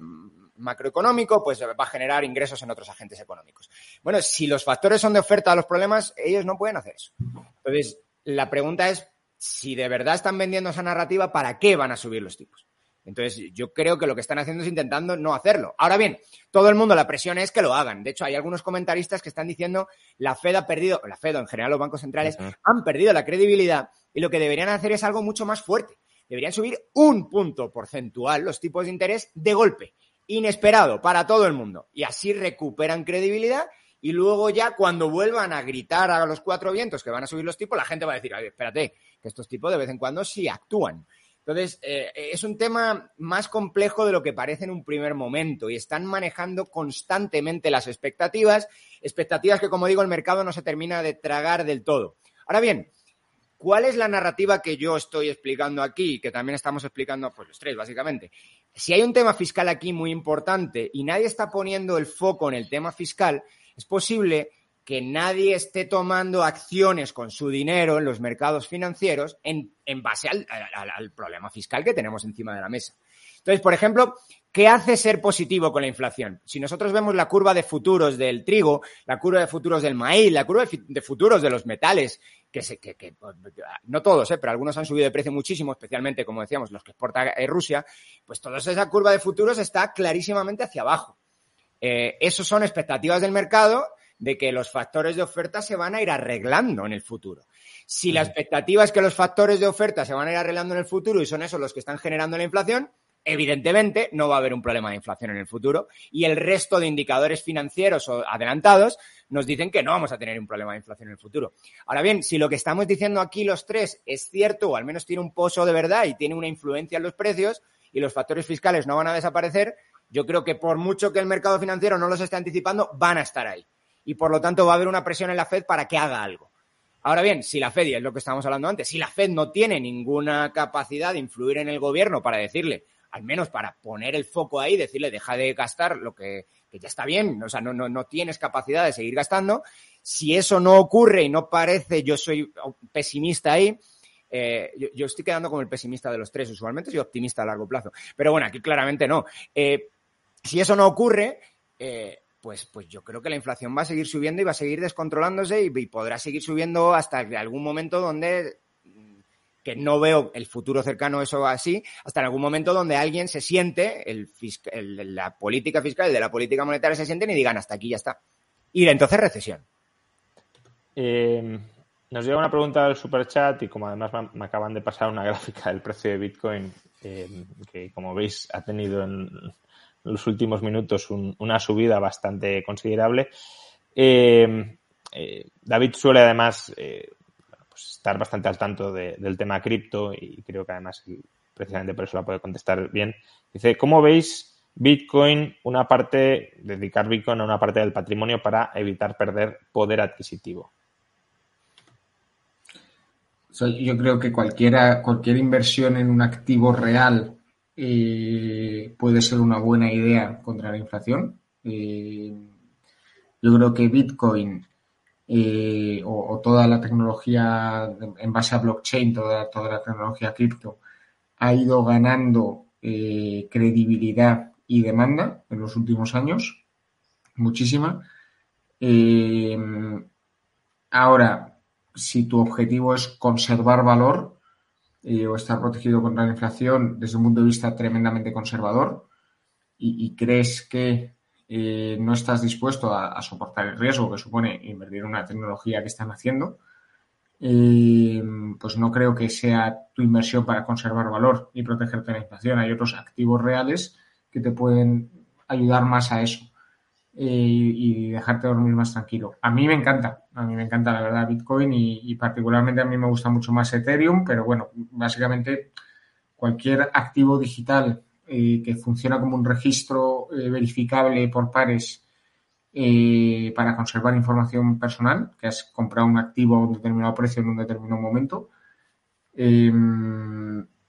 macroeconómico, pues va a generar ingresos en otros agentes económicos. Bueno, si los factores son de oferta a los problemas, ellos no pueden hacer eso. Entonces, la pregunta es, si de verdad están vendiendo esa narrativa, ¿para qué van a subir los tipos? Entonces, yo creo que lo que están haciendo es intentando no hacerlo. Ahora bien, todo el mundo, la presión es que lo hagan. De hecho, hay algunos comentaristas que están diciendo la Fed ha perdido, la Fed o en general los bancos centrales han perdido la credibilidad y lo que deberían hacer es algo mucho más fuerte. Deberían subir un punto porcentual los tipos de interés de golpe, inesperado para todo el mundo. Y así recuperan credibilidad y luego ya cuando vuelvan a gritar a los cuatro vientos que van a subir los tipos, la gente va a decir, espérate, que estos tipos de vez en cuando sí actúan. Entonces, eh, es un tema más complejo de lo que parece en un primer momento y están manejando constantemente las expectativas, expectativas que, como digo, el mercado no se termina de tragar del todo. Ahora bien, ¿cuál es la narrativa que yo estoy explicando aquí, que también estamos explicando, pues los tres, básicamente? Si hay un tema fiscal aquí muy importante y nadie está poniendo el foco en el tema fiscal, es posible que nadie esté tomando acciones con su dinero en los mercados financieros en, base al, al, problema fiscal que tenemos encima de la mesa. Entonces, por ejemplo, ¿qué hace ser positivo con la inflación? Si nosotros vemos la curva de futuros del trigo, la curva de futuros del maíz, la curva de futuros de los metales, que, se, que, que no todos, ¿eh? pero algunos han subido de precio muchísimo, especialmente, como decíamos, los que exporta eh, Rusia, pues toda esa curva de futuros está clarísimamente hacia abajo. Eh, esos son expectativas del mercado de que los factores de oferta se van a ir arreglando en el futuro. Si la expectativa es que los factores de oferta se van a ir arreglando en el futuro y son esos los que están generando la inflación, evidentemente no va a haber un problema de inflación en el futuro y el resto de indicadores financieros o adelantados nos dicen que no vamos a tener un problema de inflación en el futuro. Ahora bien, si lo que estamos diciendo aquí los tres es cierto o al menos tiene un pozo de verdad y tiene una influencia en los precios y los factores fiscales no van a desaparecer, yo creo que por mucho que el mercado financiero no los esté anticipando, van a estar ahí y por lo tanto va a haber una presión en la Fed para que haga algo. Ahora bien, si la Fed, y es lo que estábamos hablando antes, si la Fed no tiene ninguna capacidad de influir en el gobierno para decirle, al menos para poner el foco ahí, decirle, deja de gastar lo que, ya está bien, o sea, no, no, no tienes capacidad de seguir gastando, si eso no ocurre y no parece, yo soy pesimista ahí, eh, yo, estoy quedando como el pesimista de los tres, usualmente soy optimista a largo plazo, pero bueno, aquí claramente no. Eh, si eso no ocurre, eh, pues, pues yo creo que la inflación va a seguir subiendo y va a seguir descontrolándose y, podrá seguir subiendo hasta algún momento donde mm, que no veo el futuro cercano eso así, hasta en algún momento donde alguien se siente, el, la política fiscal, el de la política monetaria se sienten y digan hasta aquí ya está. Y entonces recesión. Em, nos llega una pregunta del superchat y como además me, acaban de pasar una gráfica del precio de Bitcoin em, que como veis ha tenido en, los últimos minutos una subida bastante considerable. Eh, eh, David suele además eh, pues estar bastante al tanto del tema cripto y creo que además precisamente por eso la puede contestar bien. Dice, ¿cómo veis Bitcoin, una parte, dedicar Bitcoin a una parte del patrimonio para evitar perder poder adquisitivo? yo creo que cualquiera, cualquier inversión en un activo real eh, puede ser una buena idea contra la inflación. Eh, yo creo que Bitcoin eh, o, toda la tecnología en base a blockchain, toda, toda la tecnología cripto, ha ido ganando credibilidad y demanda en los últimos años, muchísima. ahora, si tu objetivo es conservar valor, o estar protegido contra la inflación desde un punto de vista tremendamente conservador y, crees que eh, no estás dispuesto a, soportar el riesgo que supone invertir en una tecnología que están haciendo, eh, pues no creo que sea tu inversión para conservar valor y protegerte de la inflación. Hay otros activos reales que te pueden ayudar más a eso. Eh, y dejarte dormir más tranquilo. A mí me encanta, a mí me encanta la verdad Bitcoin y, particularmente a mí me gusta mucho más Ethereum, pero bueno, básicamente cualquier activo digital eh, que funciona como un registro eh, verificable por pares para conservar información personal, que has comprado un activo a un determinado precio en un determinado momento,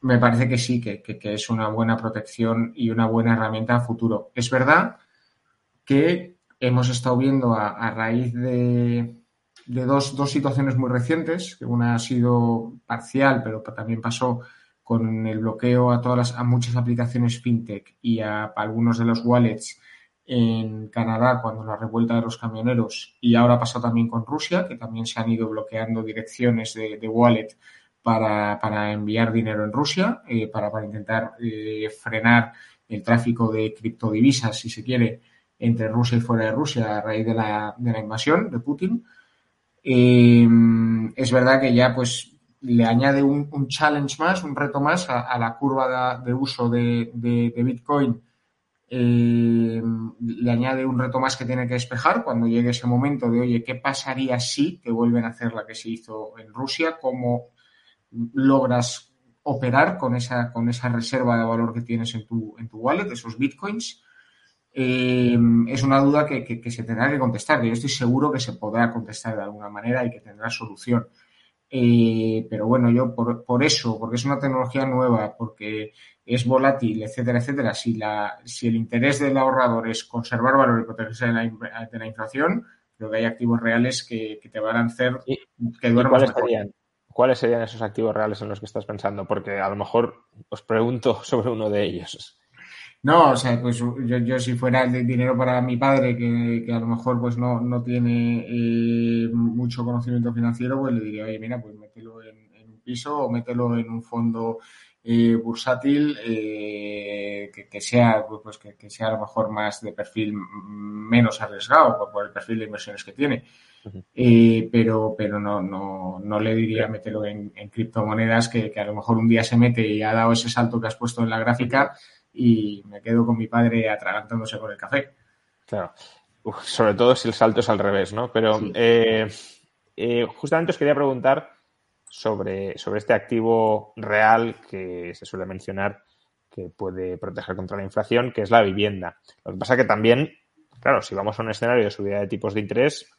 me parece que sí, que, es una buena protección y una buena herramienta a futuro. Es verdad que hemos estado viendo a, raíz de, dos, dos, situaciones muy recientes, que una ha sido parcial, pero también pasó con el bloqueo a todas las, a muchas aplicaciones fintech y a, algunos de los wallets en Canadá cuando la revuelta de los camioneros y ahora pasó también con Rusia, que también se han ido bloqueando direcciones de, wallet para, enviar dinero en Rusia, eh, para, intentar eh, frenar el tráfico de criptodivisas, si se quiere, entre Rusia y fuera de Rusia a raíz de la, de la invasión de Putin. Eh, es verdad que ya pues le añade un, challenge más, un reto más a, la curva de, uso de, Bitcoin. Eh, le añade un reto más que tiene que despejar cuando llegue ese momento de, oye, ¿qué pasaría si te vuelven a hacer la que se hizo en Rusia? ¿Cómo logras operar con esa, con esa reserva de valor que tienes en tu, en tu wallet, esos bitcoins? Eh, es una duda que, que, se tendrá que contestar, que yo estoy seguro que se podrá contestar de alguna manera y que tendrá solución. Eh, pero bueno, yo por, por, eso, porque es una tecnología nueva, porque es volátil, etcétera, etcétera, si, la, si el interés del ahorrador es conservar valor y protegerse de la, de la inflación, creo que hay activos reales que, te van a hacer que duerman cuáles serían, ¿Cuáles serían esos activos reales en los que estás pensando? Porque a lo mejor os pregunto sobre uno de ellos. No, o sea, pues yo, yo si fuera el dinero para mi padre, que, que a lo mejor pues no, no tiene eh, mucho conocimiento financiero, pues le diría, oye, mira, pues mételo en, un piso o mételo en un fondo eh, bursátil eh, que, sea pues, pues que, sea a lo mejor más de perfil menos arriesgado por, el perfil de inversiones que tiene. Eh, pero pero no, no, no le diría mételo en, en criptomonedas que, que, a lo mejor un día se mete y ha dado ese salto que has puesto en la gráfica y me quedo con mi padre atragantándose con el café. Claro. sobre todo si el salto es al revés, ¿no? Pero eh, eh, justamente os quería preguntar sobre, sobre este activo real que se suele mencionar que puede proteger contra la inflación, que es la vivienda. Lo que pasa es que también, claro, si vamos a un escenario de subida de tipos de interés,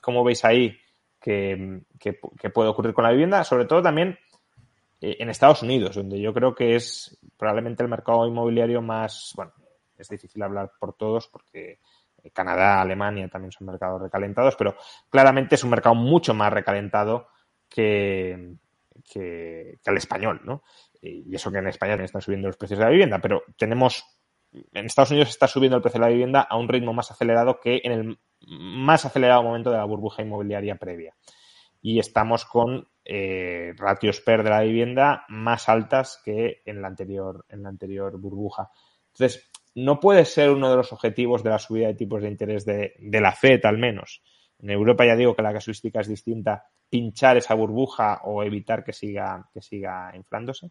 ¿cómo veis ahí que, que puede ocurrir con la vivienda? Sobre todo también en Estados Unidos, donde yo creo que es probablemente el mercado inmobiliario más, bueno, es difícil hablar por todos porque eh, Canadá, Alemania también son mercados recalentados, pero claramente es un mercado mucho más recalentado que, el español, ¿no? Y eso que en España también están subiendo los precios de la vivienda, pero tenemos, en Estados Unidos está subiendo el precio de la vivienda a un ritmo más acelerado que en el más acelerado momento de la burbuja inmobiliaria previa. Y estamos con eh, ratios PER de la vivienda más altas que en la anterior, en la anterior burbuja. Entonces, no puede ser uno de los objetivos de la subida de tipos de interés de, la FED, al menos. En Europa ya digo que la casuística es distinta, pinchar esa burbuja o evitar que siga, que siga inflándose.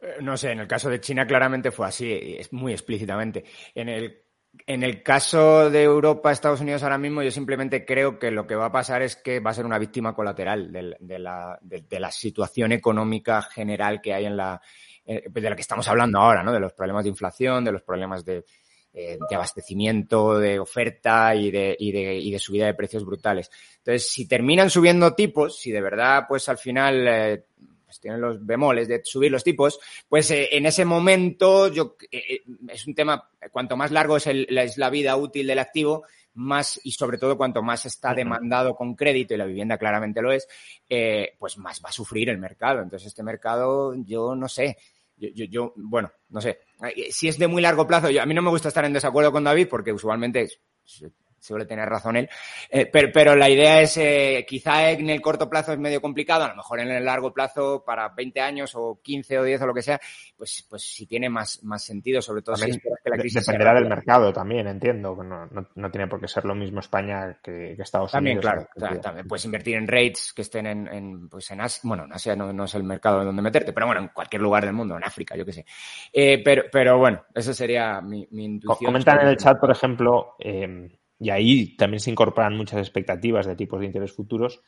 Eh, no sé, en el caso de China claramente fue así, muy explícitamente. En el en el caso de Europa, Estados Unidos ahora mismo, yo simplemente creo que lo que va a pasar es que va a ser una víctima colateral de, la, situación económica general que hay en la, eh, de la que estamos hablando ahora, ¿no? De los problemas de inflación, de los problemas de, eh, abastecimiento, de oferta y de, y, de, y de subida de precios brutales. Entonces, si terminan subiendo tipos, si de verdad, pues al final eh, pues, tienen los bemoles de subir los tipos, pues eh, en ese momento yo, eh, eh, es un tema, cuanto más largo es, el, es, la vida útil del activo, más y sobre todo cuanto más está demandado con crédito, y la vivienda claramente lo es, pues más va a sufrir el mercado. Entonces este mercado, yo no sé, yo, yo, yo, bueno, no sé. Si es de muy largo plazo, yo, a mí no me gusta estar en desacuerdo con David porque usualmente suele tener razón él. Eh, pero, pero, la idea es, eh, quizá en el corto plazo es medio complicado, a lo mejor en el largo plazo, para 20 años o 15 o 10 o lo que sea, pues, pues sí tiene más, más sentido, sobre todo si que la crisis Dependerá del mercado también, entiendo. No, no, no, tiene por qué ser lo mismo España que, Estados Unidos. También, claro. También puedes invertir en rates que estén en, en pues en Asia. Bueno, en Asia no, no, es el mercado en donde meterte, pero bueno, en cualquier lugar del mundo, en África, yo qué sé. Eh, pero, pero bueno, eso sería mi, mi intuición. Comentan en el chat, por ejemplo, eh, y ahí también se incorporan muchas expectativas de tipos de interés futuros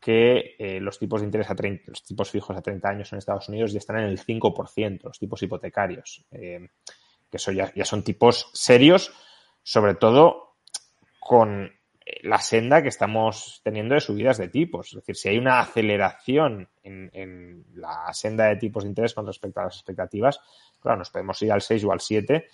que eh, los tipos de interés a 30, los tipos fijos a 30 años en Estados Unidos ya están en el 5%, los tipos hipotecarios, eh, que eso ya, son tipos serios, sobre todo con, la senda que estamos teniendo de subidas de tipos. Es decir, si hay una aceleración en, la senda de tipos de interés con respecto a las expectativas, claro, nos podemos ir al 6 o al 7,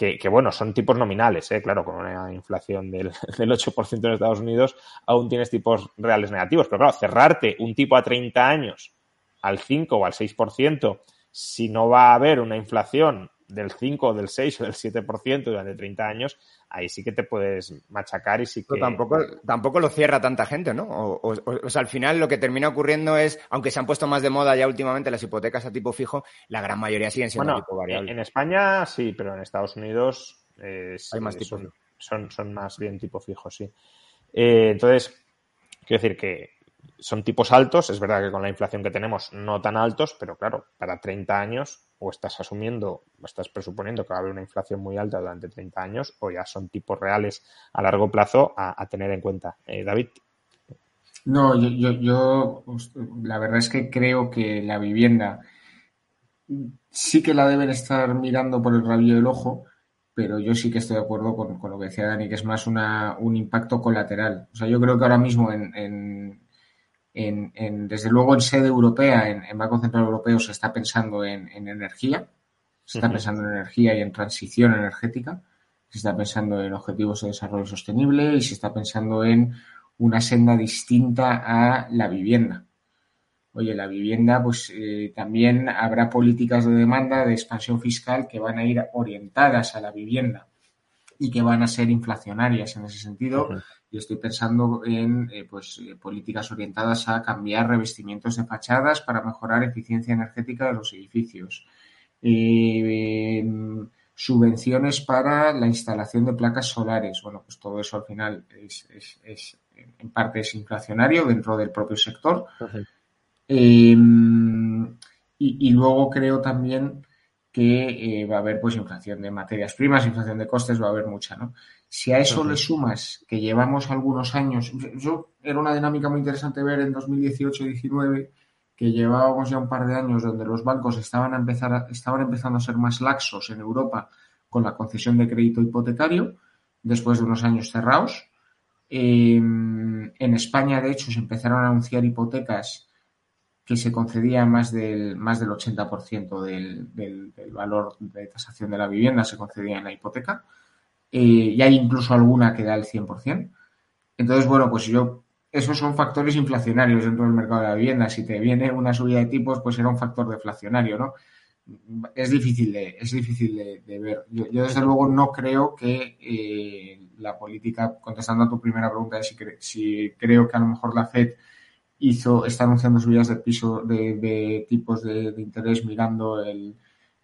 que, bueno, son tipos nominales, ¿eh? claro, con una inflación del, del 8% en Estados Unidos, aún tienes tipos reales negativos. Pero claro, cerrarte un tipo a 30 años al 5 o al 6%, si no va a haber una inflación del 5, del 6 o del 7% durante 30 años, ahí sí que te puedes machacar y sí que... Pero tampoco, tampoco lo cierra tanta gente, ¿no? O, sea, al final lo que termina ocurriendo es, aunque se han puesto más de moda ya últimamente las hipotecas a tipo fijo, la gran mayoría siguen siendo tipo variable. En España sí, pero en Estados Unidos eh, hay más tipos. Son, son, más bien tipo fijo, sí. Eh, entonces, quiero decir que son tipos altos, es verdad que con la inflación que tenemos no tan altos, pero claro, para 30 años o estás asumiendo, o estás presuponiendo que va a haber una inflación muy alta durante 30 años, o ya son tipos reales a largo plazo a, tener en cuenta. Eh, David. No, yo, yo, la verdad es que creo que la vivienda sí que la deben estar mirando por el rabillo del ojo, pero yo sí que estoy de acuerdo con, lo que decía Dani, que es más una, un impacto colateral. O sea, yo creo que ahora mismo en, desde luego en sede europea, en, Banco Central Europeo, se está pensando en, energía, se está pensando en energía y en transición energética, se está pensando en objetivos de desarrollo sostenible y se está pensando en una senda distinta a la vivienda. Oye, la vivienda, pues eh, también habrá políticas de demanda, de expansión fiscal que van a ir orientadas a la vivienda y que van a ser inflacionarias en ese sentido y estoy pensando en eh, pues, eh, políticas orientadas a cambiar revestimientos de fachadas para mejorar eficiencia energética de los edificios. Eh, subvenciones para la instalación de placas solares. Bueno, pues todo eso al final es, en parte es inflacionario dentro del propio sector. y, y, luego creo también que va a haber pues inflación de materias primas, inflación de costes, va a haber mucha, ¿no? Si a eso le sumas que llevamos algunos años, yo era una dinámica muy interesante ver en 2018-19 que llevábamos ya un par de años donde los bancos estaban, a empezar estaban empezando a ser más laxos en Europa con la concesión de crédito hipotecario después de unos años cerrados. Em, en España, de hecho, se empezaron a anunciar hipotecas que se concedían más del, más del 80% del, del, del valor de tasación de la vivienda, se concedía en la hipoteca eh, y hay incluso alguna que da el 100%. Entonces, bueno, pues yo, esos son factores inflacionarios dentro del mercado de la vivienda. Si te viene una subida de tipos, pues era un factor deflacionario, ¿no? Es difícil de, es difícil de, ver. Yo, desde luego, no creo que eh, la política, contestando a tu primera pregunta si, si creo que a lo mejor la FED hizo, está anunciando subidas de piso de, tipos de interés mirando el,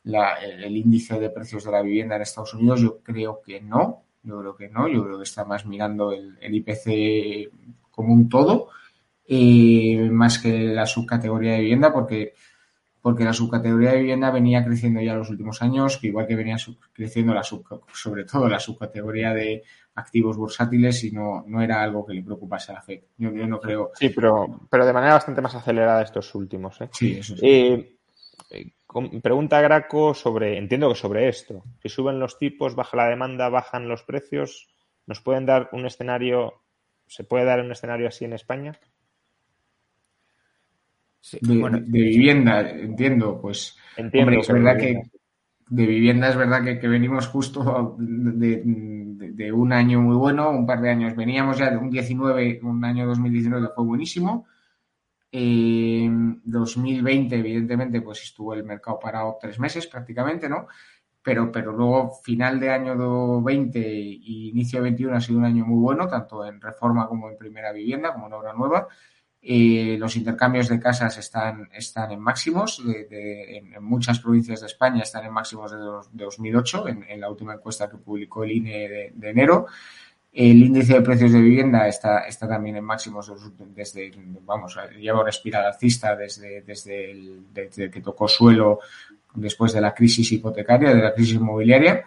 el índice de precios de la vivienda en Estados Unidos? Yo creo que no, yo creo que no, yo creo que está más mirando el, IPC como un todo, eh, más que la subcategoría de vivienda, porque, porque la subcategoría de vivienda venía creciendo ya en los últimos años, que igual que venía creciendo la sub, sobre todo la subcategoría de activos bursátiles y no, no era algo que le preocupase a la FED. Yo, no creo. Sí, pero, pero de manera bastante más acelerada estos últimos. ¿eh? Sí, eso sí. Eh, Pregunta Graco sobre, entiendo que sobre esto, si suben los tipos, baja la demanda, bajan los precios, ¿nos pueden dar un escenario, se puede dar un escenario así en España? de, vivienda, entiendo, pues. Entiendo. es verdad que de vivienda es verdad que, venimos justo de, un año muy bueno, un par de años. Veníamos ya de un 19, un año 2019 fue buenísimo. 2020, evidentemente, pues estuvo el mercado parado tres meses prácticamente, ¿no? Pero, pero luego final de año 20 y inicio de 21 ha sido un año muy bueno, tanto en reforma como en primera vivienda, como en obra nueva. Eh, los intercambios de casas están, están en máximos, en, muchas provincias de España están en máximos de, 2008, en, la última encuesta que publicó el INE de enero. El índice de precios de vivienda está, está también en máximos desde, vamos, lleva una espiral alcista desde, desde, que tocó suelo después de la crisis hipotecaria, de la crisis inmobiliaria.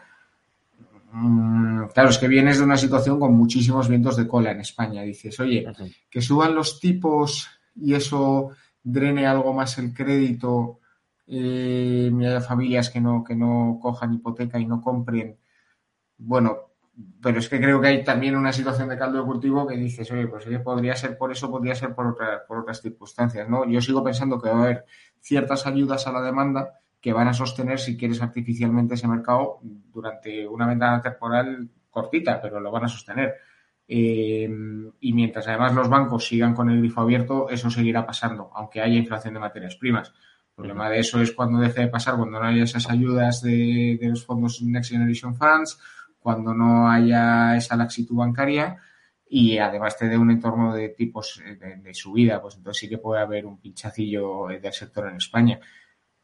Mm, claro, es que vienes de una situación con muchísimos vientos de cola en España. Dices, oye, que suban los tipos y eso drene algo más el crédito, eh, haya familias que no, que no cojan hipoteca y no compren. Bueno, pero es que creo que hay también una situación de caldo de cultivo que dices, oye, pues podría ser por eso, podría ser por, por otras circunstancias, ¿no? Yo sigo pensando que va a haber ciertas ayudas a la demanda que van a sostener, si quieres, artificialmente ese mercado durante una ventana temporal cortita, pero lo van a sostener. Eh, y mientras además los bancos sigan con el grifo abierto, eso seguirá pasando, aunque haya inflación de materias primas. El problema de eso es cuando deje de pasar, cuando no haya esas ayudas de, los fondos Next Generation Funds, cuando no haya esa laxitud bancaria y además te dé un entorno de tipos de, subida, pues entonces sí que puede haber un pinchacillo del sector en España.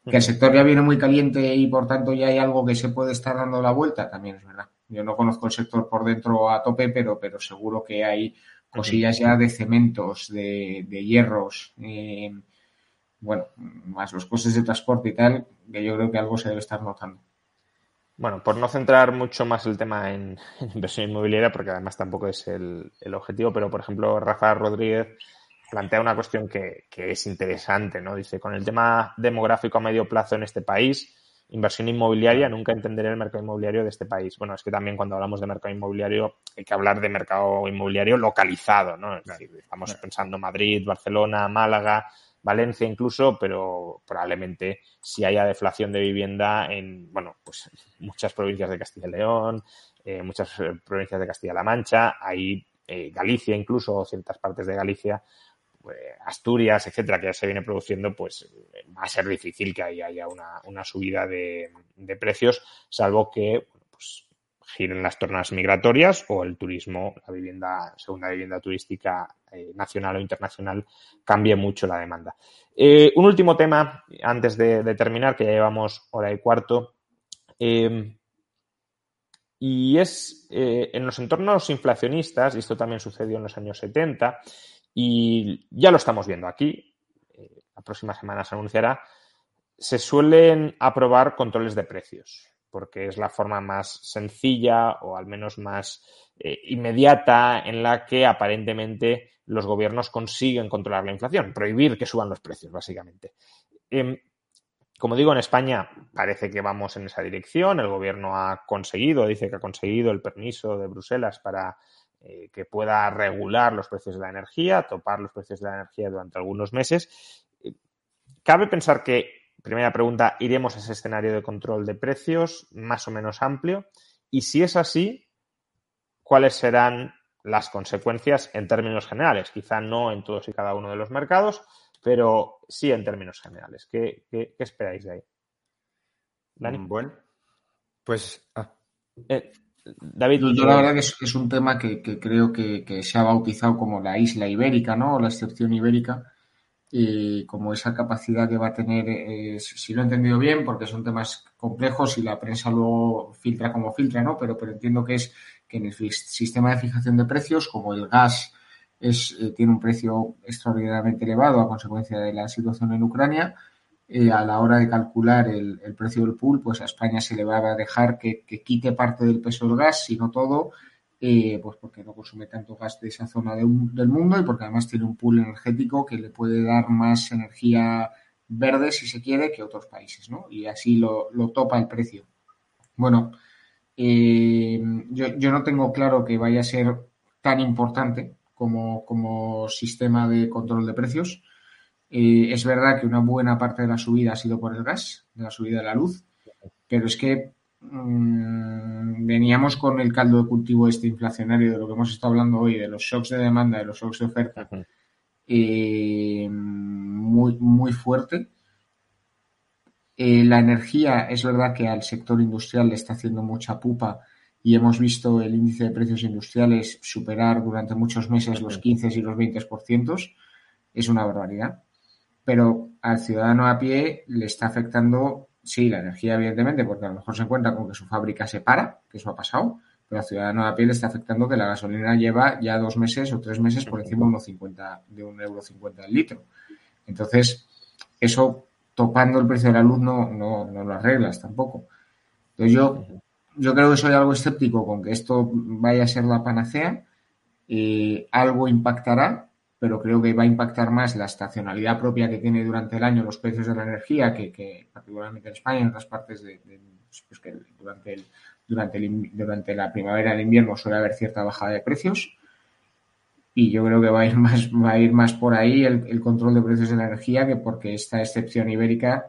Que el sector ya viene muy caliente y por tanto ya hay algo que se puede estar dando la vuelta, también es verdad. Yo no conozco el sector por dentro a tope, pero, pero seguro que hay cosillas ya de cementos, de, hierros, eh, bueno, más los costes de transporte y tal, que yo creo que algo se debe estar notando. Bueno, por no centrar mucho más el tema en, inversión inmobiliaria, porque además tampoco es el, objetivo, pero por ejemplo, Rafa Rodríguez plantea una cuestión que, que, es interesante, ¿no? Dice, con el tema demográfico a medio plazo en este país, inversión inmobiliaria, nunca entenderé el mercado inmobiliario de este país. Bueno, es que también cuando hablamos de mercado inmobiliario hay que hablar de mercado inmobiliario localizado, ¿no? Es decir, estamos pensando Madrid, Barcelona, Málaga, Valencia incluso, pero probablemente si haya deflación de vivienda en, bueno, pues muchas provincias de Castilla y León, eh, muchas provincias de Castilla-La Mancha, hay eh, Galicia incluso, ciertas partes de Galicia, Asturias, etcétera, que ya se viene produciendo, pues va a ser difícil que ahí haya una, subida de, precios, salvo que pues, giren las tornas migratorias o el turismo, la vivienda, segunda vivienda turística eh, nacional o internacional, cambie mucho la demanda. Eh, un último tema, antes de, terminar, que ya llevamos hora y cuarto, eh, y es en los entornos inflacionistas, y esto también sucedió en los años 70, y ya lo estamos viendo aquí, la próxima semana se anunciará, se suelen aprobar controles de precios porque es la forma más sencilla o al menos más eh, inmediata en la que aparentemente los gobiernos consiguen controlar la inflación, prohibir que suban los precios, básicamente. Em, como digo, en España parece que vamos en esa dirección. El gobierno ha conseguido, dice que ha conseguido el permiso de Bruselas para eh, que pueda regular los precios de la energía, topar los precios de la energía durante algunos meses. Cabe pensar que Primera pregunta, ¿iremos a ese escenario de control de precios más o menos amplio? Y si es así, ¿cuáles serán las consecuencias en términos generales? Quizá no en todos y cada uno de los mercados, pero sí en términos generales. ¿Qué, esperáis de ahí? Dani. Mm, bueno, pues. Ah. Eh, David. Yo, la verdad que es, un tema que, creo que, que, se ha bautizado como la isla ibérica, ¿no? O la excepción ibérica y como esa capacidad que va a tener, eh, si lo he entendido bien, porque son temas complejos y la prensa luego filtra como filtra, ¿no? Pero, pero entiendo que es que en el sistema de fijación de precios, como el gas es, eh, tiene un precio extraordinariamente elevado a consecuencia de la situación en Ucrania, eh, a la hora de calcular el, precio del pool, pues a España se le va a dejar que, quite parte del peso del gas, si no todo, eh, pues porque no consume tanto gas de esa zona del mundo y porque además tiene un pool energético que le puede dar más energía verde, si se quiere, que otros países, ¿no? Y así lo, topa el precio. Bueno, eh, yo, no tengo claro que vaya a ser tan importante como sistema de control de precios. Eh, es verdad que una buena parte de la subida ha sido por el gas, de la subida de la luz, pero es que Mm, veníamos con el caldo de cultivo este inflacionario de lo que hemos estado hablando hoy, de los shocks de demanda, de los shocks de oferta, eh, muy, muy fuerte. Eh, la energía, es verdad que al sector industrial le está haciendo mucha pupa y hemos visto el índice de precios industriales superar durante muchos meses los 15 y los 20%. Es una barbaridad. Pero al ciudadano a pie le está afectando Sí, la energía, evidentemente, porque a lo mejor se encuentra con que su fábrica se para, que eso ha pasado, pero al ciudadano a pie le está afectando que la gasolina lleva ya dos meses o tres meses por encima de 1,50 de un euro cincuenta el litro. Entonces, eso topando el precio de la luz no, no, no lo arreglas tampoco. Entonces yo, yo creo que soy algo escéptico con que esto vaya a ser la panacea. y algo impactará, pero creo que va a impactar más la estacionalidad propia que tiene durante el año los precios de la energía, que, particularmente en España en otras partes de, pues que durante durante, durante la primavera el invierno suele haber cierta bajada de precios y yo creo que va a ir más, va a ir más por ahí el, control de precios de energía que porque esta excepción ibérica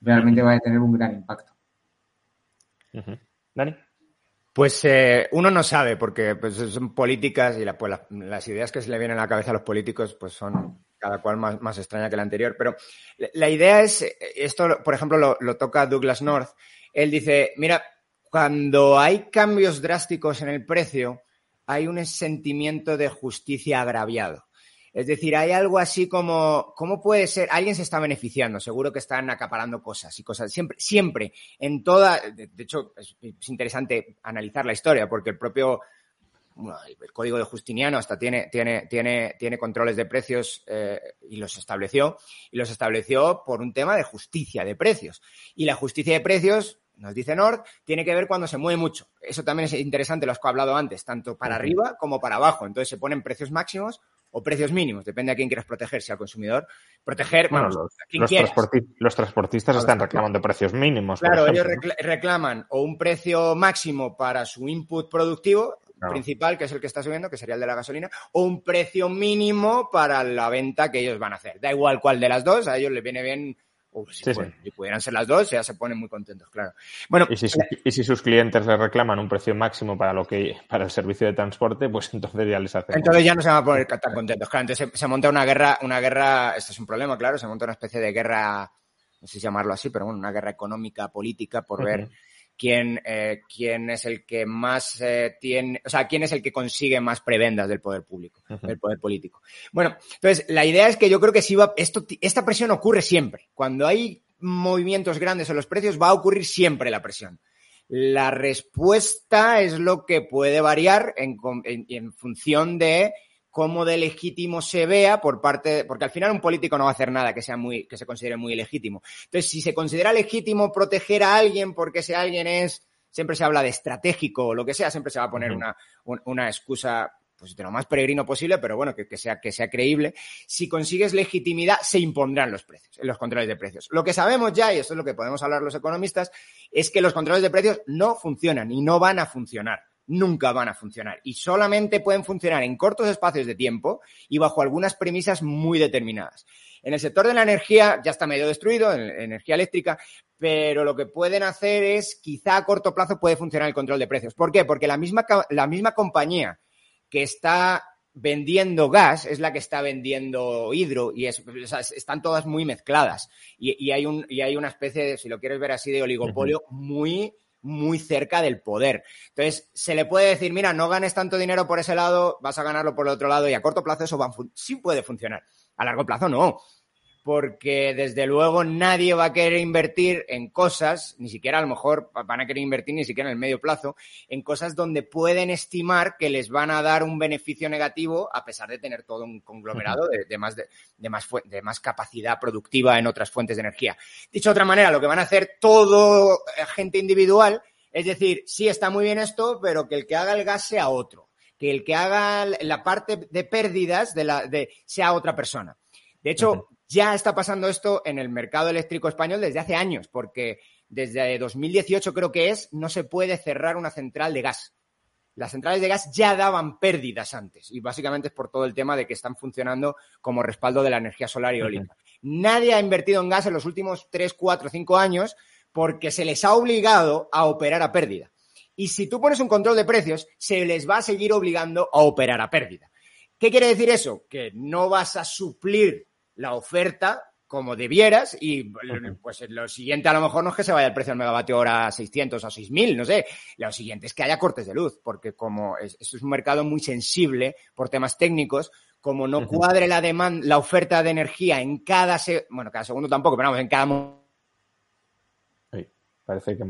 realmente va a tener un gran impacto. Dani. Pues eh, uno no sabe, porque pues, son políticas y pues, las ideas que se le vienen a la cabeza a los políticos pues son cada cual más, más extraña que la anterior. Pero la idea es, esto por ejemplo lo, lo toca Douglas North, él dice, mira, cuando hay cambios drásticos en el precio, hay un sentimiento de justicia agraviado. Es decir, hay algo así como, ¿cómo puede ser? Alguien se está beneficiando, seguro que están acaparando cosas y cosas. Siempre, siempre, en toda, de, hecho, es, interesante analizar la historia, porque el propio, el código de Justiniano hasta tiene, tiene, tiene, tiene controles de precios eh, y los estableció, y los estableció por un tema de justicia de precios. Y la justicia de precios nos dice Nord, tiene que ver cuando se mueve mucho. Eso también es interesante, lo has hablado antes, tanto para arriba como para abajo. Entonces se ponen precios máximos o precios mínimos, depende a quién quieras proteger, si al consumidor. Proteger, bueno, los, transportistas están reclamando precios mínimos. Claro, ellos reclaman o un precio máximo para su input productivo, principal, que es el que está subiendo, que sería el de la gasolina, o un precio mínimo para la venta que ellos van a hacer. Da igual cuál de las dos, a ellos les viene bien si, pudieran ser las dos, ya se ponen muy contentos, claro. Bueno, y si, sus clientes les reclaman un precio máximo para lo que para el servicio de transporte, pues entonces ya les hacen. Entonces ya no se van a poner tan contentos, claro. Entonces se, monta una guerra, una guerra, este es un problema, claro, se monta una especie de guerra, no sé si llamarlo así, pero bueno, una guerra económica, política, por ver quién, eh, quién es el que más eh, tiene, o sea, quién es el que consigue más prebendas del poder público, del poder político. Bueno, entonces la idea es que yo creo que si va, esto, esta presión ocurre siempre. Cuando hay movimientos grandes en los precios, va a ocurrir siempre la presión. La respuesta es lo que puede variar en, en función de cómo de legítimo se vea por parte, porque al final un político no va a hacer nada que sea muy, que se considere muy legítimo. Entonces, si se considera legítimo proteger a alguien porque ese alguien es, siempre se habla de estratégico o lo que sea, siempre se va a poner una, una excusa pues de lo más peregrino posible, pero bueno, que, que, sea, que sea creíble. Si consigues legitimidad, se impondrán los precios, los controles de precios. Lo que sabemos ya, y esto es lo que podemos hablar los economistas, es que los controles de precios no funcionan y no van a funcionar nunca van a funcionar y solamente pueden funcionar en cortos espacios de tiempo y bajo algunas premisas muy determinadas. En el sector de la energía ya está medio destruido, en energía eléctrica, pero lo que pueden hacer es, quizá a corto plazo puede funcionar el control de precios. ¿Por qué? Porque la misma, la misma compañía que está vendiendo gas es la que está vendiendo hidro y es, están todas muy mezcladas y, hay un, y hay una especie de, si lo quieres ver así, de oligopolio muy muy cerca del poder. Entonces, se le puede decir, mira, no ganes tanto dinero por ese lado, vas a ganarlo por el otro lado y a corto plazo eso va sí puede funcionar. A largo plazo no porque desde luego nadie va a querer invertir en cosas, ni siquiera a lo mejor van a querer invertir ni siquiera en el medio plazo, en cosas donde pueden estimar que les van a dar un beneficio negativo a pesar de tener todo un conglomerado de, más, de, más, de más capacidad productiva en otras fuentes de energía. Dicho de otra manera, lo que van a hacer todo agente individual es decir, sí está muy bien esto, pero que el que haga el gas sea otro, que el que haga la parte de pérdidas de la, de, sea otra persona. De hecho, ya está pasando esto en el mercado eléctrico español desde hace años, porque desde 2018 creo que es, no se puede cerrar una central de gas. Las centrales de gas ya daban pérdidas antes y básicamente es por todo el tema de que están funcionando como respaldo de la energía solar y eólica. Nadie ha invertido en gas en los últimos 3, 4, 5 años porque se les ha obligado a operar a pérdida. Y si tú pones un control de precios, se les va a seguir obligando a operar a pérdida. ¿Qué quiere decir eso? Que no vas a suplir la oferta como debieras y pues lo siguiente a lo mejor no es que se vaya el precio del megavatio hora a 600 o 6000, no sé. Lo siguiente es que haya cortes de luz, porque como es, es un mercado muy sensible por temas técnicos, como no cuadre la demanda, la oferta de energía en cada, bueno, cada segundo tampoco, pero vamos, en cada Parece que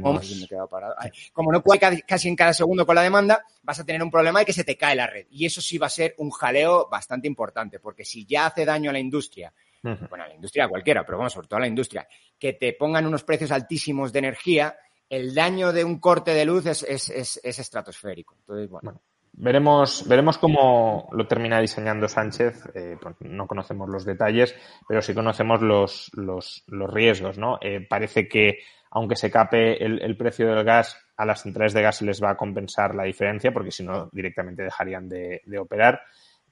Como no cuadre casi en cada segundo con la demanda, vas a tener un problema de que se te cae la red. Y eso sí va a ser un jaleo bastante importante, porque si ya hace daño a la industria, bueno, a la industria cualquiera, pero vamos, sobre todo a la industria, que te pongan unos precios altísimos de energía, el daño de un corte de luz es, es, estratosférico. Entonces, bueno. Veremos, veremos cómo lo termina diseñando Sánchez. Eh, pues no conocemos los detalles, pero sí conocemos los, los, los riesgos, ¿no? Eh, parece que aunque se cape el, precio del gas, a las centrales de gas les va a compensar la diferencia, porque si no, directamente dejarían de, operar.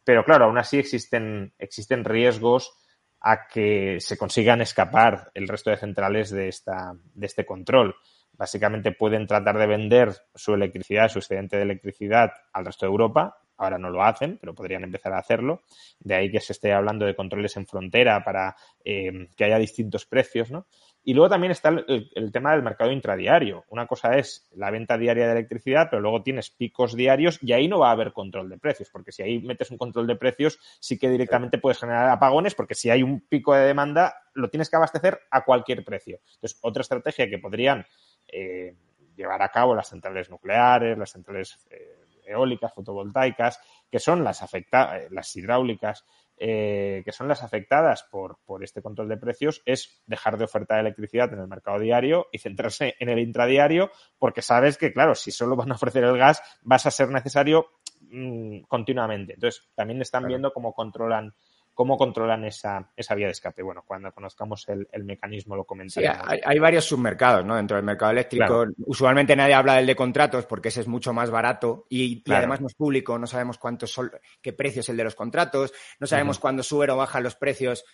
Pero claro, aún así existen, existen riesgos a que se consigan escapar el resto de centrales de, esta, de este control. Básicamente pueden tratar de vender su electricidad, su excedente de electricidad al resto de Europa. Ahora no lo hacen, pero podrían empezar a hacerlo. De ahí que se esté hablando de controles en frontera para eh, que haya distintos precios, ¿no? Y luego también está el, tema del mercado intradiario. Una cosa es la venta diaria de electricidad, pero luego tienes picos diarios y ahí no va a haber control de precios, porque si ahí metes un control de precios, sí que directamente puedes generar apagones, porque si hay un pico de demanda, lo tienes que abastecer a cualquier precio. Entonces, otra estrategia que podrían eh, llevar a cabo las centrales nucleares, las centrales eh, eólicas, fotovoltaicas, que son las afectadas, las hidráulicas, eh, que son las afectadas por, por, este control de precios, es dejar de ofertar electricidad en el mercado diario y centrarse en el intradiario, porque sabes que, claro, si solo van a ofrecer el gas, vas a ser necesario mm, continuamente. Entonces, también están viendo cómo controlan cómo controlan esa, esa vía de escape. Bueno, cuando conozcamos el, mecanismo lo comentaremos. Sí, hay, varios submercados ¿no? dentro del mercado eléctrico. Usualmente nadie habla del de contratos porque ese es mucho más barato y, además no es público, no sabemos cuántos son, qué precio es el de los contratos, no sabemos cuándo suben o bajan los precios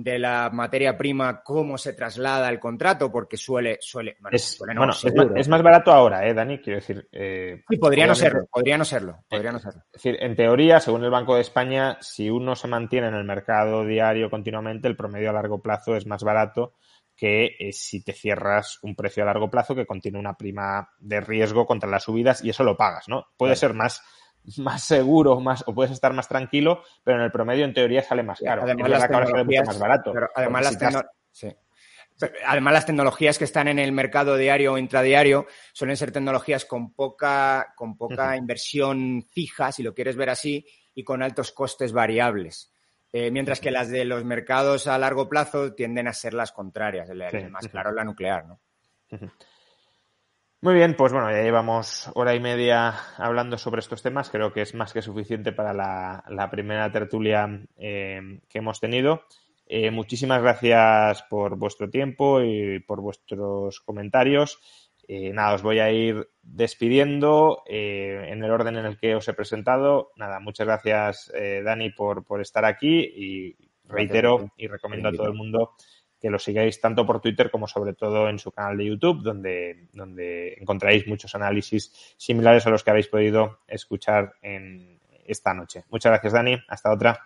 de la materia prima, cómo se traslada el contrato, porque suele, suele, bueno, es, es, más, barato ahora, ¿eh, Dani? Quiero decir. Eh, sí, podría no serlo, podría no serlo, podría no serlo. Es decir, en teoría, según el Banco de España, si uno se mantiene en el mercado diario continuamente, el promedio a largo plazo es más barato que eh, si te cierras un precio a largo plazo que contiene una prima de riesgo contra las subidas y eso lo pagas, ¿no? Puede ser más más seguro más, o puedes estar más tranquilo, pero en el promedio en teoría sale más caro. Además, las tecnologías, más barato. además, las tecnologías que están en el mercado diario o intradiario suelen ser tecnologías con poca, con poca inversión fija, si lo quieres ver así, y con altos costes variables. Eh, mientras que las de los mercados a largo plazo tienden a ser las contrarias. El, más claro es la nuclear, ¿no? Muy bien, pues bueno, ya llevamos hora y media hablando sobre estos temas. Creo que es más que suficiente para la, primera tertulia eh, que hemos tenido. Eh, muchísimas gracias por vuestro tiempo y por vuestros comentarios. Eh, nada, os voy a ir despidiendo en el orden en el que os he presentado. Nada, muchas gracias, Dani, por, por estar aquí y reitero y recomiendo a todo el mundo que lo sigáis tanto por Twitter como sobre todo en su canal de YouTube, donde, donde encontraréis muchos análisis similares a los que habéis podido escuchar en esta noche. Muchas gracias, Dani. Hasta otra.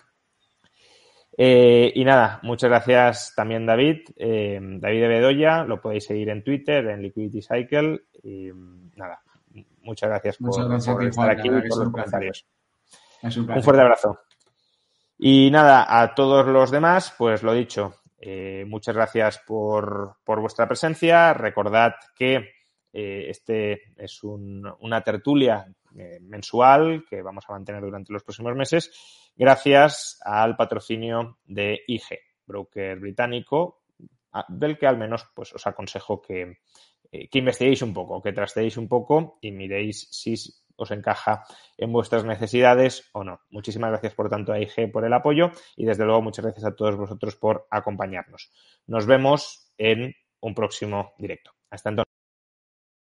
Eh, y nada, muchas gracias también, David. Eh, David de Bedoya, lo podéis seguir en Twitter, en Liquidity Cycle. Y nada, muchas gracias por, estar aquí y por los comentarios. un fuerte abrazo. Y nada, a todos los demás, pues lo dicho, eh, muchas gracias por, vuestra presencia. Recordad que eh, este es una tertulia eh, mensual que vamos a mantener durante los próximos meses gracias al patrocinio de IG, broker británico, del que al menos pues, os aconsejo que, que investiguéis un poco, que trasteéis un poco y miréis si os encaja en vuestras necesidades o no. Muchísimas gracias por tanto a IG por el apoyo y desde luego muchas gracias a todos vosotros por acompañarnos. Nos vemos en un próximo directo. Hasta entonces.